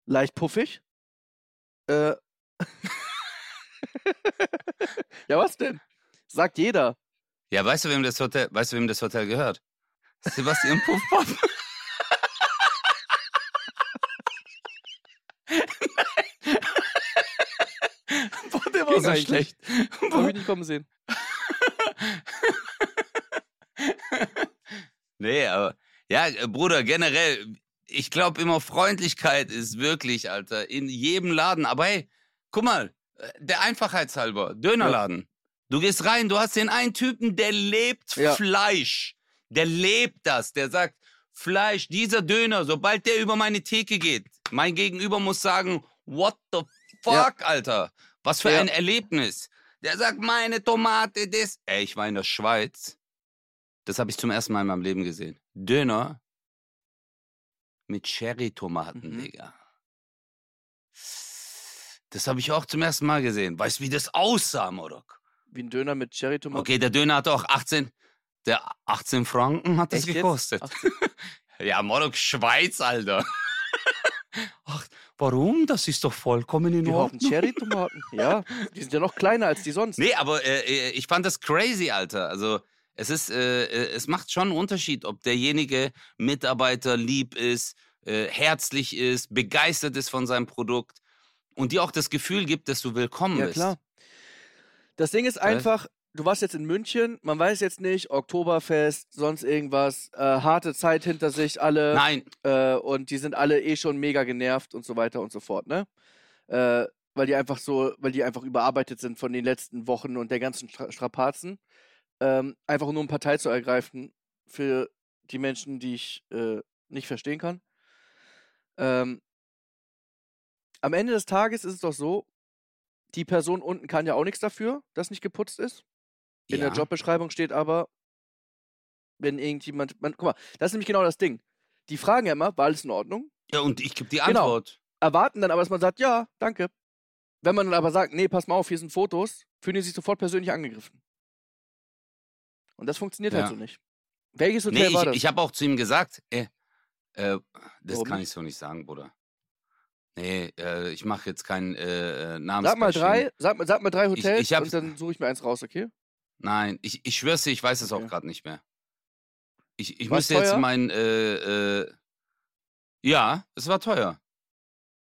leicht puffig. Äh, ja, was denn? Sagt jeder. Ja, weißt du, wem das Hotel, weißt du, wem das Hotel gehört? Sebastian Puffpop. Boah, der war so schlecht. Hab ich nicht kommen sehen. Nee, aber ja, äh, Bruder, generell, ich glaube immer, Freundlichkeit ist wirklich, Alter, in jedem Laden. Aber hey, guck mal, äh, der Einfachheitshalber, Dönerladen. Du gehst rein, du hast den einen Typen, der lebt Ja. Fleisch. Der lebt das. Der sagt, Fleisch, dieser Döner, sobald der über meine Theke geht, mein Gegenüber muss sagen, what the fuck, Alter? Was für Ja. ein Erlebnis. Der sagt, meine Tomate, das. Ey, ich war in der Schweiz. Das habe ich zum ersten Mal in meinem Leben gesehen. Döner mit Cherry-Tomaten, Mhm. Digga. Das habe ich auch zum ersten Mal gesehen. Weißt du, wie das aussah, Morok? Wie ein Döner mit Cherry-Tomaten. Okay, der Döner hat auch 18, der 18 Franken hat das Echt gekostet. 18. Ja, Morok, Schweiz, Alter. Ach, warum? Das ist doch vollkommen in Ordnung. Cherry-Tomaten. Ja, die sind ja noch kleiner als die sonst. Nee, aber äh, äh, ich fand das crazy, Alter. Also es ist, äh, äh, es macht schon einen Unterschied, ob derjenige Mitarbeiter lieb ist, äh, herzlich ist, begeistert ist von seinem Produkt und dir auch das Gefühl gibt, dass du willkommen Ja, bist. klar. Das Ding ist einfach, du warst jetzt in München, man weiß jetzt nicht, Oktoberfest, sonst irgendwas, äh, harte Zeit hinter sich, alle. Nein, Äh, und die sind alle eh schon mega genervt und so weiter und so fort, ne? Äh, weil die einfach so, weil die einfach überarbeitet sind von den letzten Wochen und der ganzen Stra Strapazen. Ähm, einfach nur um Partei zu ergreifen für die Menschen, die ich äh, nicht verstehen kann. Ähm, am Ende des Tages ist es doch so, die Person unten kann ja auch nichts dafür, dass nicht geputzt ist. In der Ja. Jobbeschreibung steht aber, wenn irgendjemand. Man, guck mal, das ist nämlich genau das Ding. Die fragen ja immer, war alles in Ordnung? Ja, und ich gebe die Genau. Antwort. Erwarten dann aber, dass man sagt, ja, danke. Wenn man dann aber sagt, nee, pass mal auf, hier sind Fotos, fühlen die sich sofort persönlich angegriffen. Und das funktioniert halt Ja. so nicht. Welches Hotel Nee, war ich, das? ich habe auch zu ihm gesagt, äh, äh, das Warum kann ich so nicht sagen, Bruder. Nee, äh, ich mache jetzt kein äh, äh, Namens. sag mal drei, sag, mal- sag mal drei Hotels ich hab's- und dann suche ich mir eins raus, okay? Nein, ich, ich schwör's dir, ich weiß es auch Okay. gerade nicht mehr. Ich, ich War's müsste jetzt teuer? mein, äh, äh, ja, es war teuer.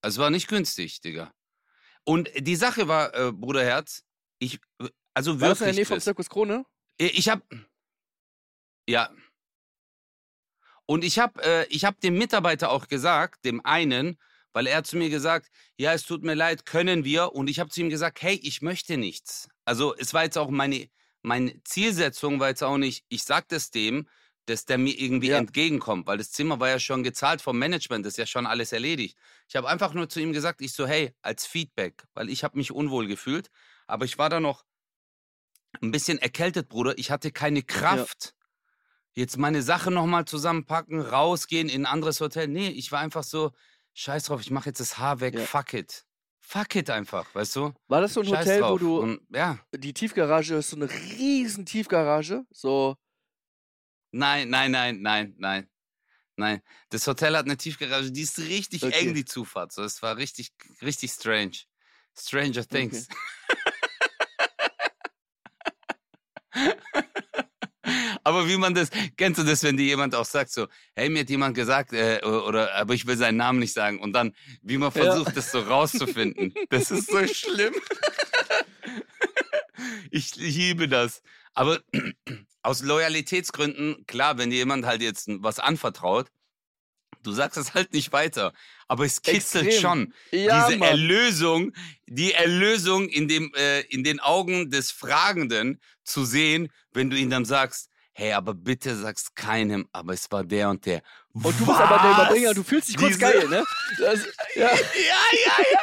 Es war nicht günstig, Digga. Und die Sache war, äh, Bruderherz, ich, also War das in der wirklich, Nähe vom Zirkus Krone? Ich ich hab, ja. Und ich hab, äh, ich hab dem Mitarbeiter auch gesagt, dem einen, weil er zu mir gesagt, ja, es tut mir leid, können wir? Und ich habe zu ihm gesagt, hey, ich möchte nichts. Also es war jetzt auch meine, meine Zielsetzung war jetzt auch nicht, ich sag das dem, dass der mir irgendwie Ja. entgegenkommt, weil das Zimmer war ja schon gezahlt vom Management, das ist ja schon alles erledigt. Ich habe einfach nur zu ihm gesagt, ich so, hey, als Feedback, weil ich habe mich unwohl gefühlt, aber ich war da noch ein bisschen erkältet, Bruder. Ich hatte keine Kraft. Jetzt meine Sachen nochmal zusammenpacken, rausgehen in ein anderes Hotel. Nee, ich war einfach so, scheiß drauf, ich mache jetzt das Haar weg, Ja. fuck it. Fuck it einfach, weißt du? War das so ein Scheiß Hotel, wo drauf. du Und, ja, die Tiefgarage ist so eine riesen Tiefgarage, so nein, nein, nein, nein, nein. Nein, das Hotel hat eine Tiefgarage, die ist richtig Okay. eng, die Zufahrt. So, es war richtig, richtig strange. Stranger Things. Aber wie man das, kennst du das, wenn dir jemand auch sagt so, hey, mir hat jemand gesagt, äh, oder, aber ich will seinen Namen nicht sagen. Und dann, wie man Ja. versucht, das so rauszufinden. Das ist so schlimm. ich liebe das. Aber aus Loyalitätsgründen, klar, wenn dir jemand halt jetzt was anvertraut, du sagst es halt nicht weiter. Aber es kitzelt Extrem. schon Ja, diese Mann. Erlösung, die Erlösung in, dem, äh, in den Augen des Fragenden zu sehen, wenn du ihm dann sagst, hey, aber bitte sag's keinem, aber es war der und der. Und du bist aber der Was? Überbringer, du fühlst dich kurz Diese- geil, ne? Das, ja. Ja, ja, ja.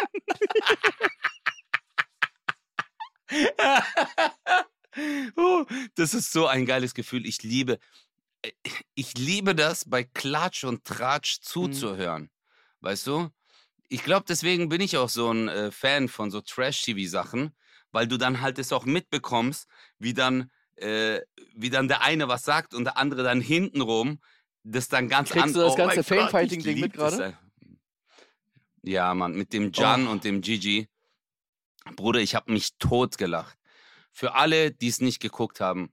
oh, das ist so ein geiles Gefühl. Ich liebe, ich liebe das, bei Klatsch und Tratsch zuzuhören. Weißt du? Ich glaube, deswegen bin ich auch so ein äh, Fan von so Trash-TV-Sachen, weil du dann halt es auch mitbekommst, wie dann, äh, wie dann der eine was sagt und der andere dann hintenrum das dann ganz Kriegst an- du das Oh ganze Fame-Fighting-Ding ich mit gerade? Ja, Mann, mit dem Jan Oh. und dem Gigi. Bruder, ich habe mich totgelacht. Für alle, die es nicht geguckt haben,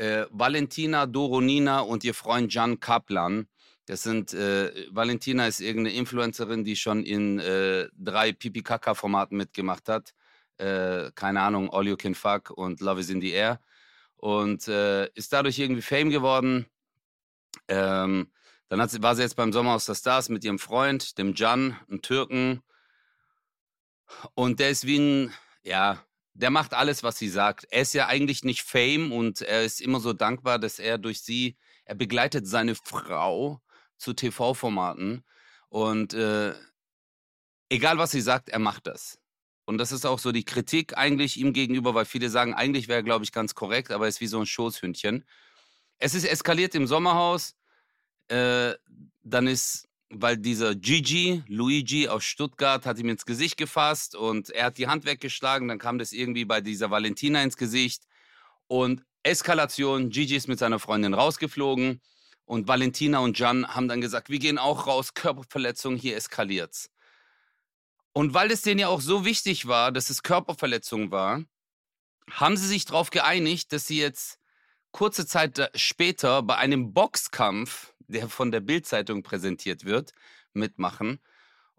äh, Valentina Doronina und ihr Freund Jan Kaplan, das sind, äh, Valentina ist irgendeine Influencerin, die schon in äh, drei Pipi-Kaka-Formaten mitgemacht hat. Äh, keine Ahnung, All You Can Fuck und Love is in the Air. Und äh, ist dadurch irgendwie Fame geworden. Ähm, dann hat sie, war sie jetzt beim Sommerhaus der Stars mit ihrem Freund, dem Can, einem Türken. Und der ist wie ein, ja, der macht alles, was sie sagt. Er ist ja eigentlich nicht Fame und er ist immer so dankbar, dass er durch sie, er begleitet seine Frau zu TV-Formaten. Und äh, egal, was sie sagt, er macht das. Und das ist auch so die Kritik eigentlich ihm gegenüber, weil viele sagen, eigentlich wäre er, glaube ich, ganz korrekt, aber er ist wie so ein Schoßhündchen. Es ist eskaliert im Sommerhaus. Äh, dann ist, weil dieser Gigi, Luigi aus Stuttgart, hat ihm ins Gesicht gefasst und er hat die Hand weggeschlagen. Dann kam das irgendwie bei dieser Valentina ins Gesicht. Und Eskalation, Gigi ist mit seiner Freundin rausgeflogen. Und Valentina und Jan haben dann gesagt, wir gehen auch raus, Körperverletzung, hier eskaliert's. Und weil es denen ja auch so wichtig war, dass es Körperverletzung war, haben sie sich darauf geeinigt, dass sie jetzt kurze Zeit später bei einem Boxkampf, der von der Bildzeitung präsentiert wird, mitmachen.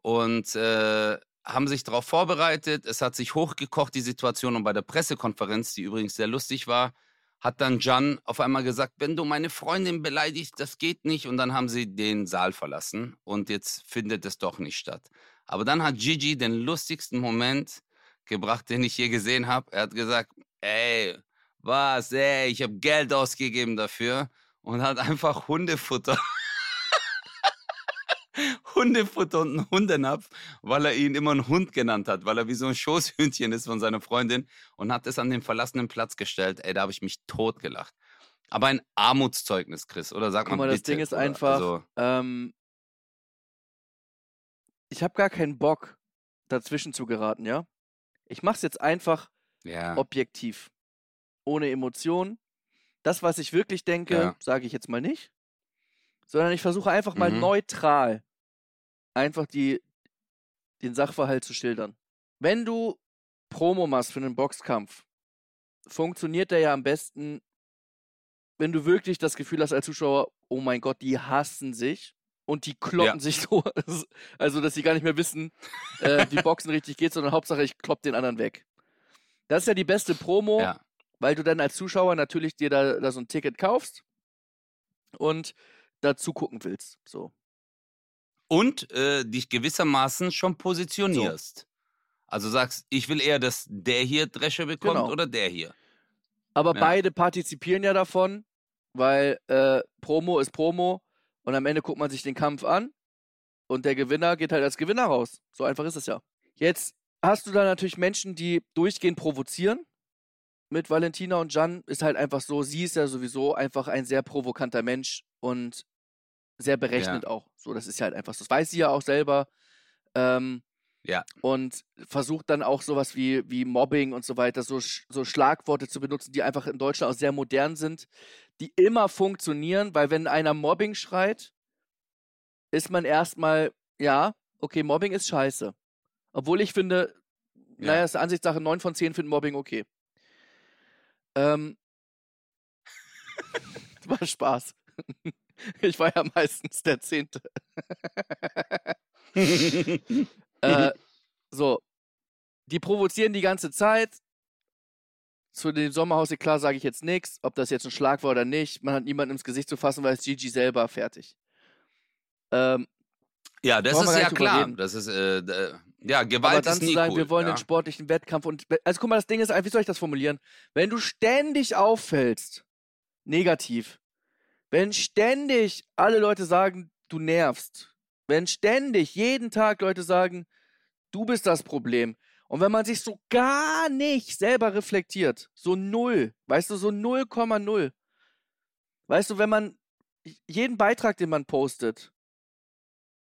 Und äh, haben sich darauf vorbereitet, es hat sich hochgekocht, die Situation. Und bei der Pressekonferenz, die übrigens sehr lustig war, hat dann Jan auf einmal gesagt, wenn du meine Freundin beleidigst, das geht nicht. Und dann haben sie den Saal verlassen und jetzt findet es doch nicht statt. Aber dann hat Gigi den lustigsten Moment gebracht, den ich je gesehen habe. Er hat gesagt, ey, was, ey, ich habe Geld ausgegeben dafür und hat einfach Hundefutter Hundefutter und einen Hundenapf, weil er ihn immer einen Hund genannt hat, weil er wie so ein Schoßhündchen ist von seiner Freundin und hat es an den verlassenen Platz gestellt. Ey, da habe ich mich totgelacht. Aber ein Armutszeugnis, Chris, oder sag Guck mal bitte. das Ding ist oder? einfach, Also, ähm, ich habe gar keinen Bock, dazwischen zu geraten, ja? Ich mach's jetzt einfach ja, objektiv. Ohne Emotionen. Das, was ich wirklich denke, Ja. sage ich jetzt mal nicht. Sondern ich versuche einfach mal Mhm. neutral einfach die, den Sachverhalt zu schildern. Wenn du Promo machst für einen Boxkampf, funktioniert der ja am besten, wenn du wirklich das Gefühl hast als Zuschauer, oh mein Gott, die hassen sich und die kloppen Ja. sich so, also dass sie gar nicht mehr wissen, äh, wie Boxen richtig geht, sondern Hauptsache ich klopp den anderen weg. Das ist ja die beste Promo, ja. Weil du dann als Zuschauer natürlich dir da, da so ein Ticket kaufst und dazu gucken willst. So. Und äh, dich gewissermaßen schon positionierst. Also sagst, ich will eher, dass der hier Dresche bekommt Genau. oder der hier. Aber Ja. beide partizipieren ja davon, weil äh, Promo ist Promo und am Ende guckt man sich den Kampf an und der Gewinner geht halt als Gewinner raus. So einfach ist es ja. Jetzt hast du da natürlich Menschen, die durchgehend provozieren. Mit Valentina und Jan ist halt einfach so, sie ist ja sowieso einfach ein sehr provokanter Mensch und sehr berechnend auch. So, das ist ja halt einfach so. Das weiß sie ja auch selber. Ähm, Ja. und versucht dann auch sowas wie, wie Mobbing und so weiter, so, so Schlagworte zu benutzen, die einfach in Deutschland auch sehr modern sind, die immer funktionieren, weil wenn einer Mobbing schreit, ist man erstmal, ja, okay, Mobbing ist scheiße. Obwohl ich finde, Ja. naja, ist Ansichtssache, 9 von 10 finden Mobbing okay. Ähm, war Spaß. Ich war ja meistens der Zehnte. Äh, so. Die provozieren die ganze Zeit. Zu dem Sommerhaus klar sage ich jetzt nichts, ob das jetzt ein Schlag war oder nicht. Man hat niemanden ins Gesicht zu fassen, weil es Gigi selber fertig. Ähm, ja, das ist ja klar. Das ist, äh, ja, aber Gewalt dann ist zu nie sagen, cool. wir wollen ja. den sportlichen Wettkampf und also guck mal, das Ding ist, wie soll ich das formulieren? Wenn du ständig auffällst, negativ, wenn ständig alle Leute sagen, du nervst, wenn ständig jeden Tag Leute sagen, du bist das Problem. Und wenn man sich so gar nicht selber reflektiert, so null, weißt du, so 0,0. Weißt du, wenn man jeden Beitrag, den man postet,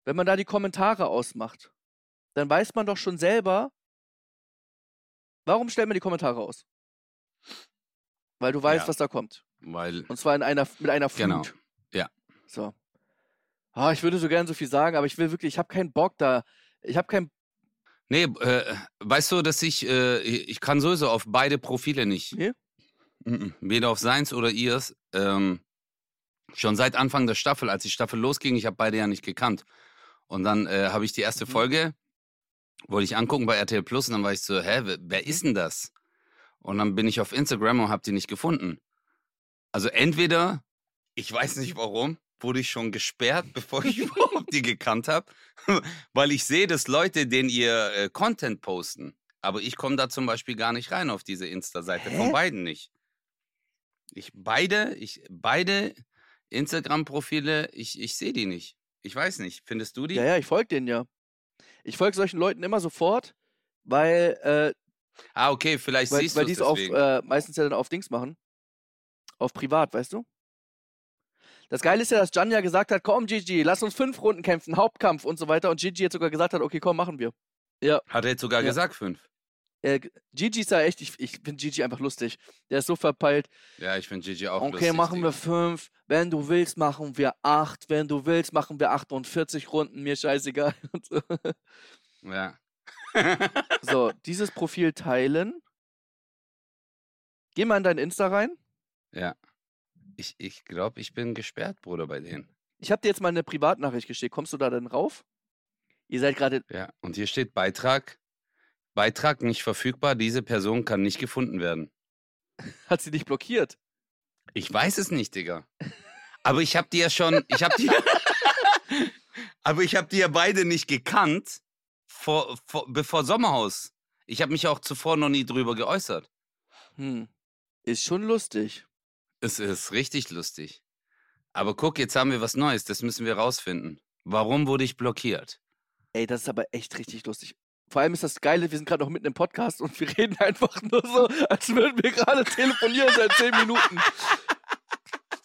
wenn man da die Kommentare ausmacht, dann weiß man doch schon selber, warum stellt man die Kommentare aus? Weil du weißt, Ja. was da kommt. Weil, Und zwar in einer, mit einer Flut. Genau. Ja. So. Ah, ich würde so gern so viel sagen, aber ich will wirklich, ich habe keinen Bock da. Ich habe keinen. nee, äh, weißt du, dass ich, äh, ich kann sowieso auf beide Profile nicht. Nee? Mhm. Weder auf seins oder ihrs. Ähm, schon seit Anfang der Staffel, als die Staffel losging, ich habe beide ja nicht gekannt. Und dann äh, habe ich die erste Mhm. Folge, wollte ich angucken bei RTL Plus und dann war ich so, hä, wer, wer ist denn das? Und dann bin ich auf Instagram und habe die nicht gefunden. Also entweder, ich weiß nicht warum, wurde ich schon gesperrt, bevor ich überhaupt die gekannt habe, weil ich sehe, dass Leute den ihr äh, Content posten. Aber ich komme da zum Beispiel gar nicht rein auf diese Insta-Seite, von beiden nicht. Ich beide, ich beide Instagram-Profile, ich, ich sehe die nicht. Ich weiß nicht. Findest du die? Ja, ja, ich folge denen ja. Ich folge solchen Leuten immer sofort, weil, äh, Ah, okay, vielleicht weil, siehst weil du die es auf, äh, meistens ja dann auf Dings machen. Auf privat, weißt du? Das Geile ist ja, dass Jan ja gesagt hat, komm Gigi, lass uns fünf Runden kämpfen, Hauptkampf und so weiter. Und Gigi jetzt sogar gesagt hat, okay, komm, machen wir. Ja, Hat er jetzt sogar Ja. gesagt fünf. Äh, Gigi ist ja echt, ich, ich finde Gigi einfach lustig. Der ist so verpeilt. Ja, ich finde Gigi auch Okay, lustig. machen Digga. wir fünf. Wenn du willst, machen wir acht. Wenn du willst, machen wir 48 Runden. Mir scheißegal. So. Ja. so, dieses Profil teilen. Geh mal in dein Insta rein. ja. Ich, ich glaube, ich bin gesperrt, Bruder, bei denen. Ich habe dir jetzt mal eine Privatnachricht geschickt. Kommst du da denn rauf? Ihr seid gerade. Ja, und hier steht Beitrag. Beitrag nicht verfügbar. Diese Person kann nicht gefunden werden. Hat sie dich blockiert? Ich weiß es nicht, Digga. Aber ich habe die ja schon, ich habe die, aber ich habe die ja beide nicht gekannt vor, vor, bevor Sommerhaus. Ich habe mich auch zuvor noch nie drüber geäußert. Hm. Ist schon lustig. Es ist richtig lustig. Aber guck, jetzt haben wir was Neues. Das müssen wir rausfinden. Warum wurde ich blockiert? Ey, das ist aber echt richtig lustig. Vor allem ist das Geile, wir sind gerade noch mitten im Podcast und wir reden einfach nur so, als würden wir gerade telefonieren seit zehn Minuten.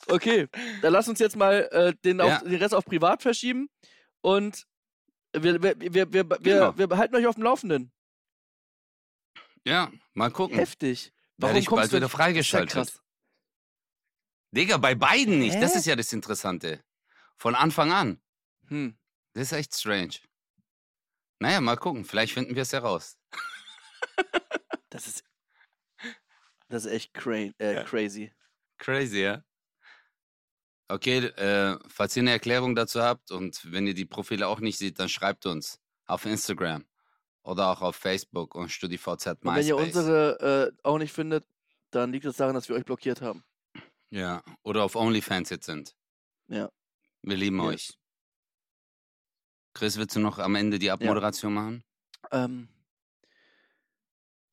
Okay, dann lass uns jetzt mal äh, den, auf, Ja. den Rest auf privat verschieben und wir, wir, wir, wir, Genau. wir behalten euch auf dem Laufenden. Ja, mal gucken. Heftig. Werde Warum ich kommst bald du wieder Das ja freigeschaltet. krass. Digga, bei beiden nicht. Das Hä? ist ja das Interessante. Von Anfang an. Hm. Das ist echt strange. Naja, mal gucken. Vielleicht finden wir es heraus. Das ist. Das ist echt cra äh, Ja. crazy. Crazy, ja? Okay, äh, falls ihr eine Erklärung dazu habt und wenn ihr die Profile auch nicht seht, dann schreibt uns auf Instagram oder auch auf Facebook und StudiVZ Und wenn ihr MySpace. unsere äh, auch nicht findet, dann liegt es daran, dass wir euch blockiert haben. Ja, oder auf OnlyFans jetzt sind. Ja. Wir lieben Yes. euch. Chris, willst du noch am Ende die Abmoderation machen? Ähm.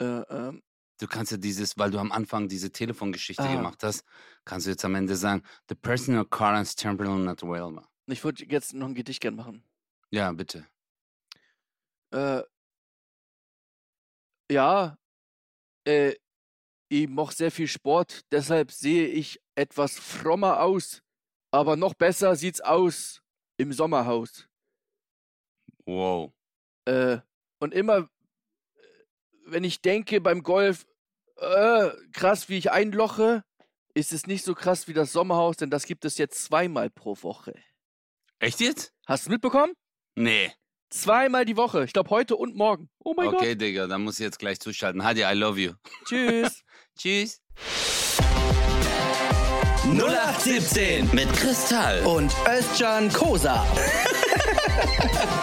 Äh, ähm. Du kannst ja dieses, weil du am Anfang diese Telefongeschichte Ah. gemacht hast, kannst du jetzt am Ende sagen, the personal current terminal not available. Ich würde jetzt noch ein Gedicht gern machen. Ja, bitte. Äh, ja, äh, ich mache sehr viel Sport, deshalb sehe ich etwas frommer aus. Aber noch besser sieht's aus im Sommerhaus. Wow. Äh, und immer, äh, wenn ich denke beim Golf, äh, krass, wie ich einloche, ist es nicht so krass wie das Sommerhaus, denn das gibt es jetzt zweimal pro Woche. Echt jetzt? Hast du mitbekommen? Nee. Zweimal die Woche. Ich glaube heute und morgen. Oh mein okay, Digga, dann muss ich jetzt gleich zuschalten. Hadi, I love you. Gott. Tschüss. Tschüss. 0817 Mit Kristall. und Özcan Kosa.